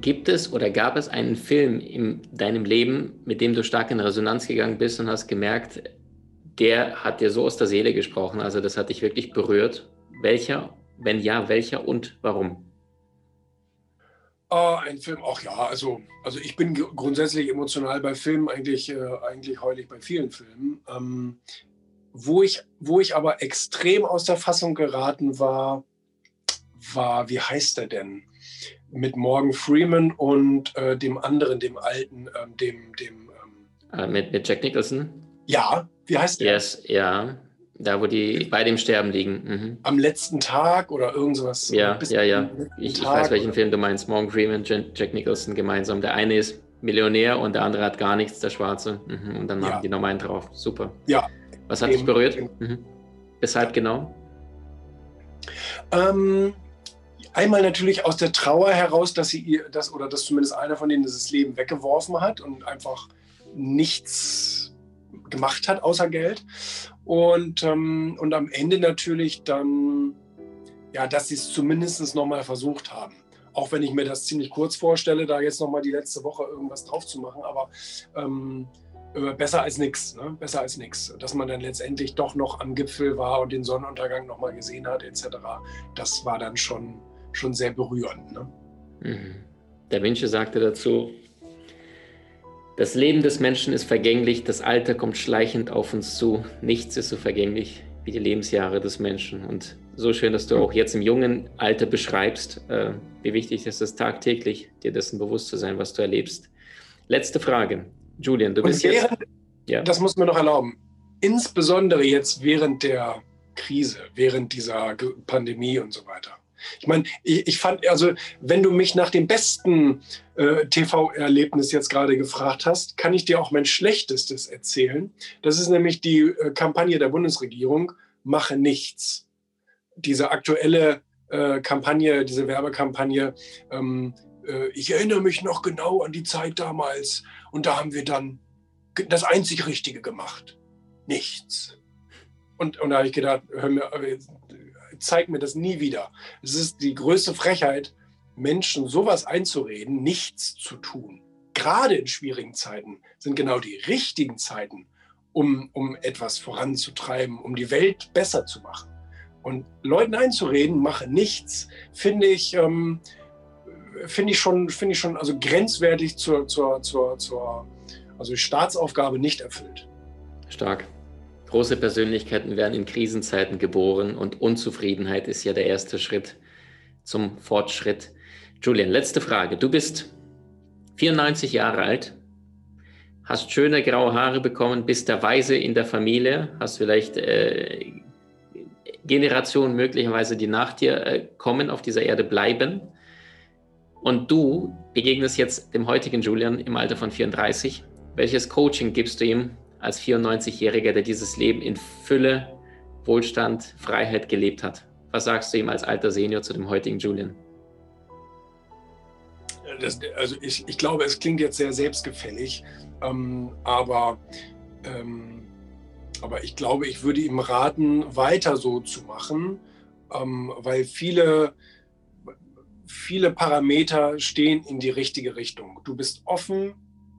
Gibt es oder gab es einen Film in deinem Leben, mit dem du stark in Resonanz gegangen bist und hast gemerkt, der hat dir so aus der Seele gesprochen, also das hat dich wirklich berührt? Welcher? Wenn ja, welcher und warum? Uh, ein Film, ach ja, also, also ich bin grundsätzlich emotional bei Filmen, eigentlich, äh, eigentlich heulig bei vielen Filmen. Ähm, wo, ich, wo ich aber extrem aus der Fassung geraten war, war, wie heißt der denn? Mit Morgan Freeman und äh, dem anderen, dem alten, ähm, dem, dem ähm, äh, mit, mit Jack Nicholson? Ja, wie heißt der? Yes, ja. Da, wo die bei dem Sterben liegen. Mhm. Am letzten Tag oder irgendwas. Ja, ja, ja. Ich, ich, weiß, welchen Film du meinst. Morgan Freeman, Jack Nicholson gemeinsam. Der eine ist Millionär und der andere hat gar nichts, der Schwarze. Mhm. Und dann ja. haben die nochmal einen drauf. Super. Ja. Was hat dich berührt? Mhm. Weshalb genau? Ähm, einmal natürlich aus der Trauer heraus, dass sie ihr das oder dass zumindest einer von denen das Leben weggeworfen hat und einfach nichts gemacht hat außer Geld. Und, ähm, und am Ende natürlich dann, ja, dass sie es zumindest nochmal versucht haben. Auch wenn ich mir das ziemlich kurz vorstelle, da jetzt nochmal die letzte Woche irgendwas drauf zu machen. Aber ähm, äh, besser als nichts, ne? besser als nichts. Dass man dann letztendlich doch noch am Gipfel war und den Sonnenuntergang nochmal gesehen hat, etc. Das war dann schon, schon sehr berührend. Ne? Mhm. Da Vinci sagte dazu, das Leben des Menschen ist vergänglich, das Alter kommt schleichend auf uns zu. Nichts ist so vergänglich wie die Lebensjahre des Menschen. Und so schön, dass du auch jetzt im jungen Alter beschreibst, äh, wie wichtig ist es tagtäglich, dir dessen bewusst zu sein, was du erlebst. Letzte Frage. Julian, du bist während, jetzt. Ja. Das muss mir noch erlauben. Insbesondere jetzt während der Krise, während dieser Pandemie und so weiter. Ich meine, ich, ich, fand, also wenn du mich nach dem besten äh, TV-Erlebnis jetzt gerade gefragt hast, kann ich dir auch mein schlechtestes erzählen. Das ist nämlich die äh, Kampagne der Bundesregierung, mache nichts. Diese aktuelle äh, Kampagne, diese Werbekampagne, ähm, äh, ich erinnere mich noch genau an die Zeit damals und da haben wir dann das einzig Richtige gemacht. Nichts. Und, und da habe ich gedacht, hör mir, äh, zeig mir das nie wieder. Es ist die größte Frechheit, Menschen sowas einzureden, nichts zu tun. Gerade in schwierigen Zeiten sind genau die richtigen Zeiten, um, um etwas voranzutreiben, um die Welt besser zu machen. Und Leuten einzureden, mache nichts, finde ich, ähm, finde ich schon, finde ich schon also grenzwertig zur, zur, zur, zur also Staatsaufgabe nicht erfüllt. Stark. Große Persönlichkeiten werden in Krisenzeiten geboren und Unzufriedenheit ist ja der erste Schritt zum Fortschritt. Julian, letzte Frage. Du bist 94 Jahre alt, hast schöne graue Haare bekommen, bist der Weise in der Familie, hast vielleicht äh, Generationen möglicherweise, die nach dir äh, kommen, auf dieser Erde bleiben. Und du begegnest jetzt dem heutigen Julian im Alter von 34. Welches Coaching gibst du ihm als 94-Jähriger, der dieses Leben in Fülle, Wohlstand, Freiheit gelebt hat? Was sagst du ihm als alter Senior zu dem heutigen Julian? Das, also ich, ich, glaube, es klingt jetzt sehr selbstgefällig, ähm, aber, ähm, aber ich glaube, ich würde ihm raten, weiter so zu machen, ähm, weil viele viele Parameter stehen in die richtige Richtung. Du bist offen,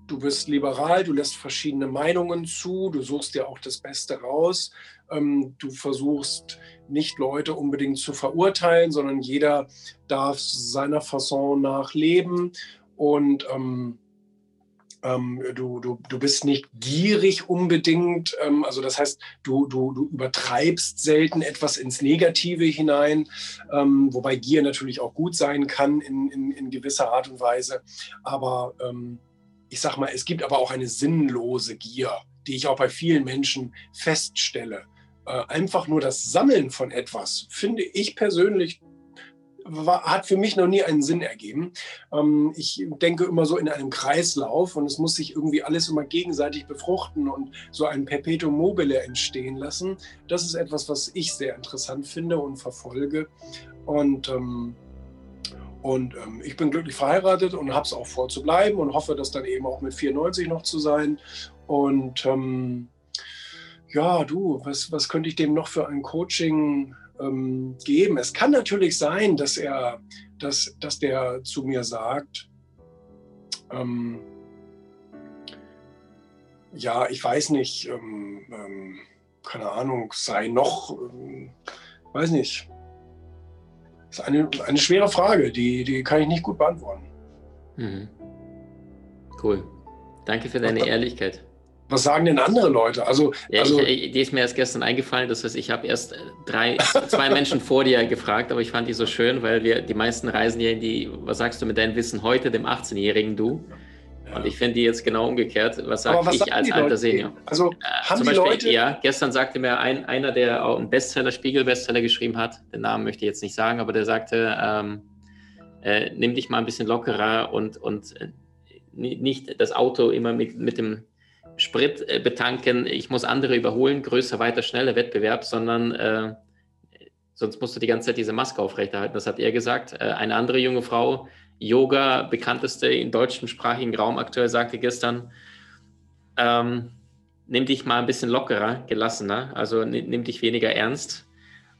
du bist liberal, du lässt verschiedene Meinungen zu, du suchst dir auch das Beste raus, ähm, du versuchst nicht Leute unbedingt zu verurteilen, sondern jeder darf seiner Fasson nach leben und ähm, ähm, du, du, du bist nicht gierig unbedingt. Ähm, also das heißt, du, du, du übertreibst selten etwas ins Negative hinein, ähm, wobei Gier natürlich auch gut sein kann in, in, in gewisser Art und Weise. Aber ähm, ich sag mal, es gibt aber auch eine sinnlose Gier, die ich auch bei vielen Menschen feststelle. Äh, einfach nur das Sammeln von etwas finde ich persönlich war, hat für mich noch nie einen Sinn ergeben. Ähm, ich denke immer so in einem Kreislauf und es muss sich irgendwie alles immer gegenseitig befruchten und so ein Perpetuum mobile entstehen lassen. Das ist etwas, was ich sehr interessant finde und verfolge. Und ähm, und ähm, ich bin glücklich verheiratet und habe es auch vor zu bleiben und hoffe, das dann eben auch mit 94 noch zu sein. Und ähm, ja, du, was, was könnte ich dem noch für ein Coaching ähm, geben. Es kann natürlich sein, dass er, dass, dass der zu mir sagt, ähm, ja, ich weiß nicht, ähm, ähm, keine Ahnung, sei noch, ähm, weiß nicht. Das ist eine, eine schwere Frage, die, die kann ich nicht gut beantworten. Mhm. Cool. Danke für deine Ehrlichkeit. Was sagen denn andere Leute? Also, ja, also ich, die ist mir erst gestern eingefallen. Das heißt, ich habe erst drei, zwei Menschen vor dir gefragt, aber ich fand die so schön, weil wir die meisten reisen ja in die, was sagst du mit deinem Wissen heute, dem 18-jährigen Du? Und ich finde die jetzt genau umgekehrt. Was sage ich als alter Senior? Also äh, haben zum die Beispiel, Leute... ja, gestern sagte mir ein, einer, der auch einen Bestseller, Spiegel-Bestseller geschrieben hat, den Namen möchte ich jetzt nicht sagen, aber der sagte, ähm, äh, nimm dich mal ein bisschen lockerer und, und äh, nicht das Auto immer mit, mit dem Sprit äh, betanken, ich muss andere überholen, größer, weiter, schneller Wettbewerb, sondern äh, sonst musst du die ganze Zeit diese Maske aufrechterhalten. Das hat er gesagt. Äh, eine andere junge Frau, Yoga, bekannteste im deutschsprachigen Raum aktuell, sagte gestern, ähm, nimm dich mal ein bisschen lockerer, gelassener, also nimm dich weniger ernst.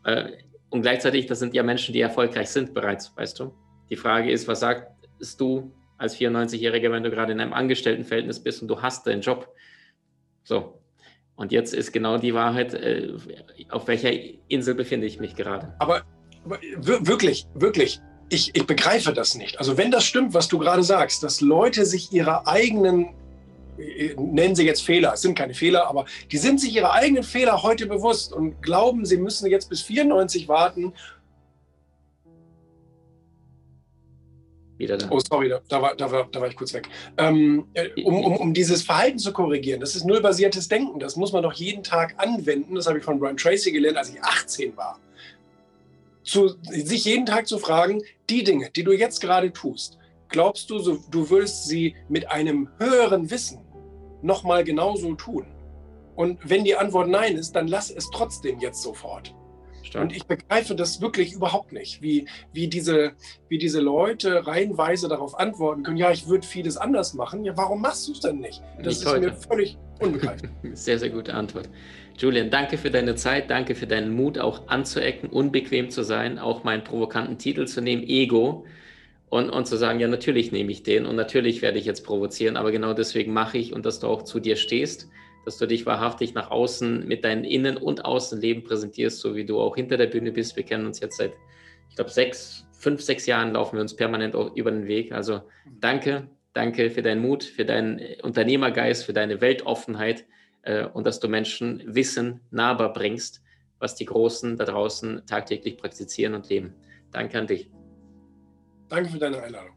Äh, und gleichzeitig, das sind ja Menschen, die erfolgreich sind bereits, weißt du. Die Frage ist, was sagst du als 94-Jähriger, wenn du gerade in einem Angestelltenverhältnis bist und du hast deinen Job? So. Und jetzt ist genau die Wahrheit, äh, auf welcher Insel befinde ich mich gerade. Aber, aber wirklich, wirklich, ich, ich begreife das nicht. Also wenn das stimmt, was du gerade sagst, dass Leute sich ihrer eigenen, äh, nennen sie jetzt Fehler, es sind keine Fehler, aber die sind sich ihrer eigenen Fehler heute bewusst und glauben, sie müssen jetzt bis 94 warten. Wieder da. Oh, sorry, da, da, war, da, war, da war ich kurz weg. Ähm, äh, um, um, um dieses Verhalten zu korrigieren, das ist nullbasiertes Denken. Das muss man doch jeden Tag anwenden. Das habe ich von Brian Tracy gelernt, als ich 18 war zu, sich jeden Tag zu fragen, die Dinge, die du jetzt gerade tust, glaubst du, so, du würdest sie mit einem höheren Wissen nochmal genauso tun? Und wenn die Antwort nein ist, dann lass es trotzdem jetzt sofort. Stark. Und ich begreife das wirklich überhaupt nicht, wie, wie, diese, wie diese Leute reihenweise darauf antworten können, ja, ich würde vieles anders machen. Ja, warum machst du es denn nicht? Das nicht ist heute. mir völlig unbegreiflich. sehr, sehr gute Antwort. Julian, danke für deine Zeit, danke für deinen Mut, auch anzuecken, unbequem zu sein, auch meinen provokanten Titel zu nehmen, Ego, und, und zu sagen, ja, natürlich nehme ich den und natürlich werde ich jetzt provozieren, aber genau deswegen mache ich und dass du auch zu dir stehst, dass du dich wahrhaftig nach außen mit deinem Innen- und Außenleben präsentierst, so wie du auch hinter der Bühne bist. Wir kennen uns jetzt seit, ich glaube, sechs, fünf, sechs Jahren laufen wir uns permanent über den Weg. Also danke, danke für deinen Mut, für deinen Unternehmergeist, für deine Weltoffenheit äh, und dass du Menschen Wissen nahbar bringst, was die Großen da draußen tagtäglich praktizieren und leben. Danke an dich. Danke für deine Einladung.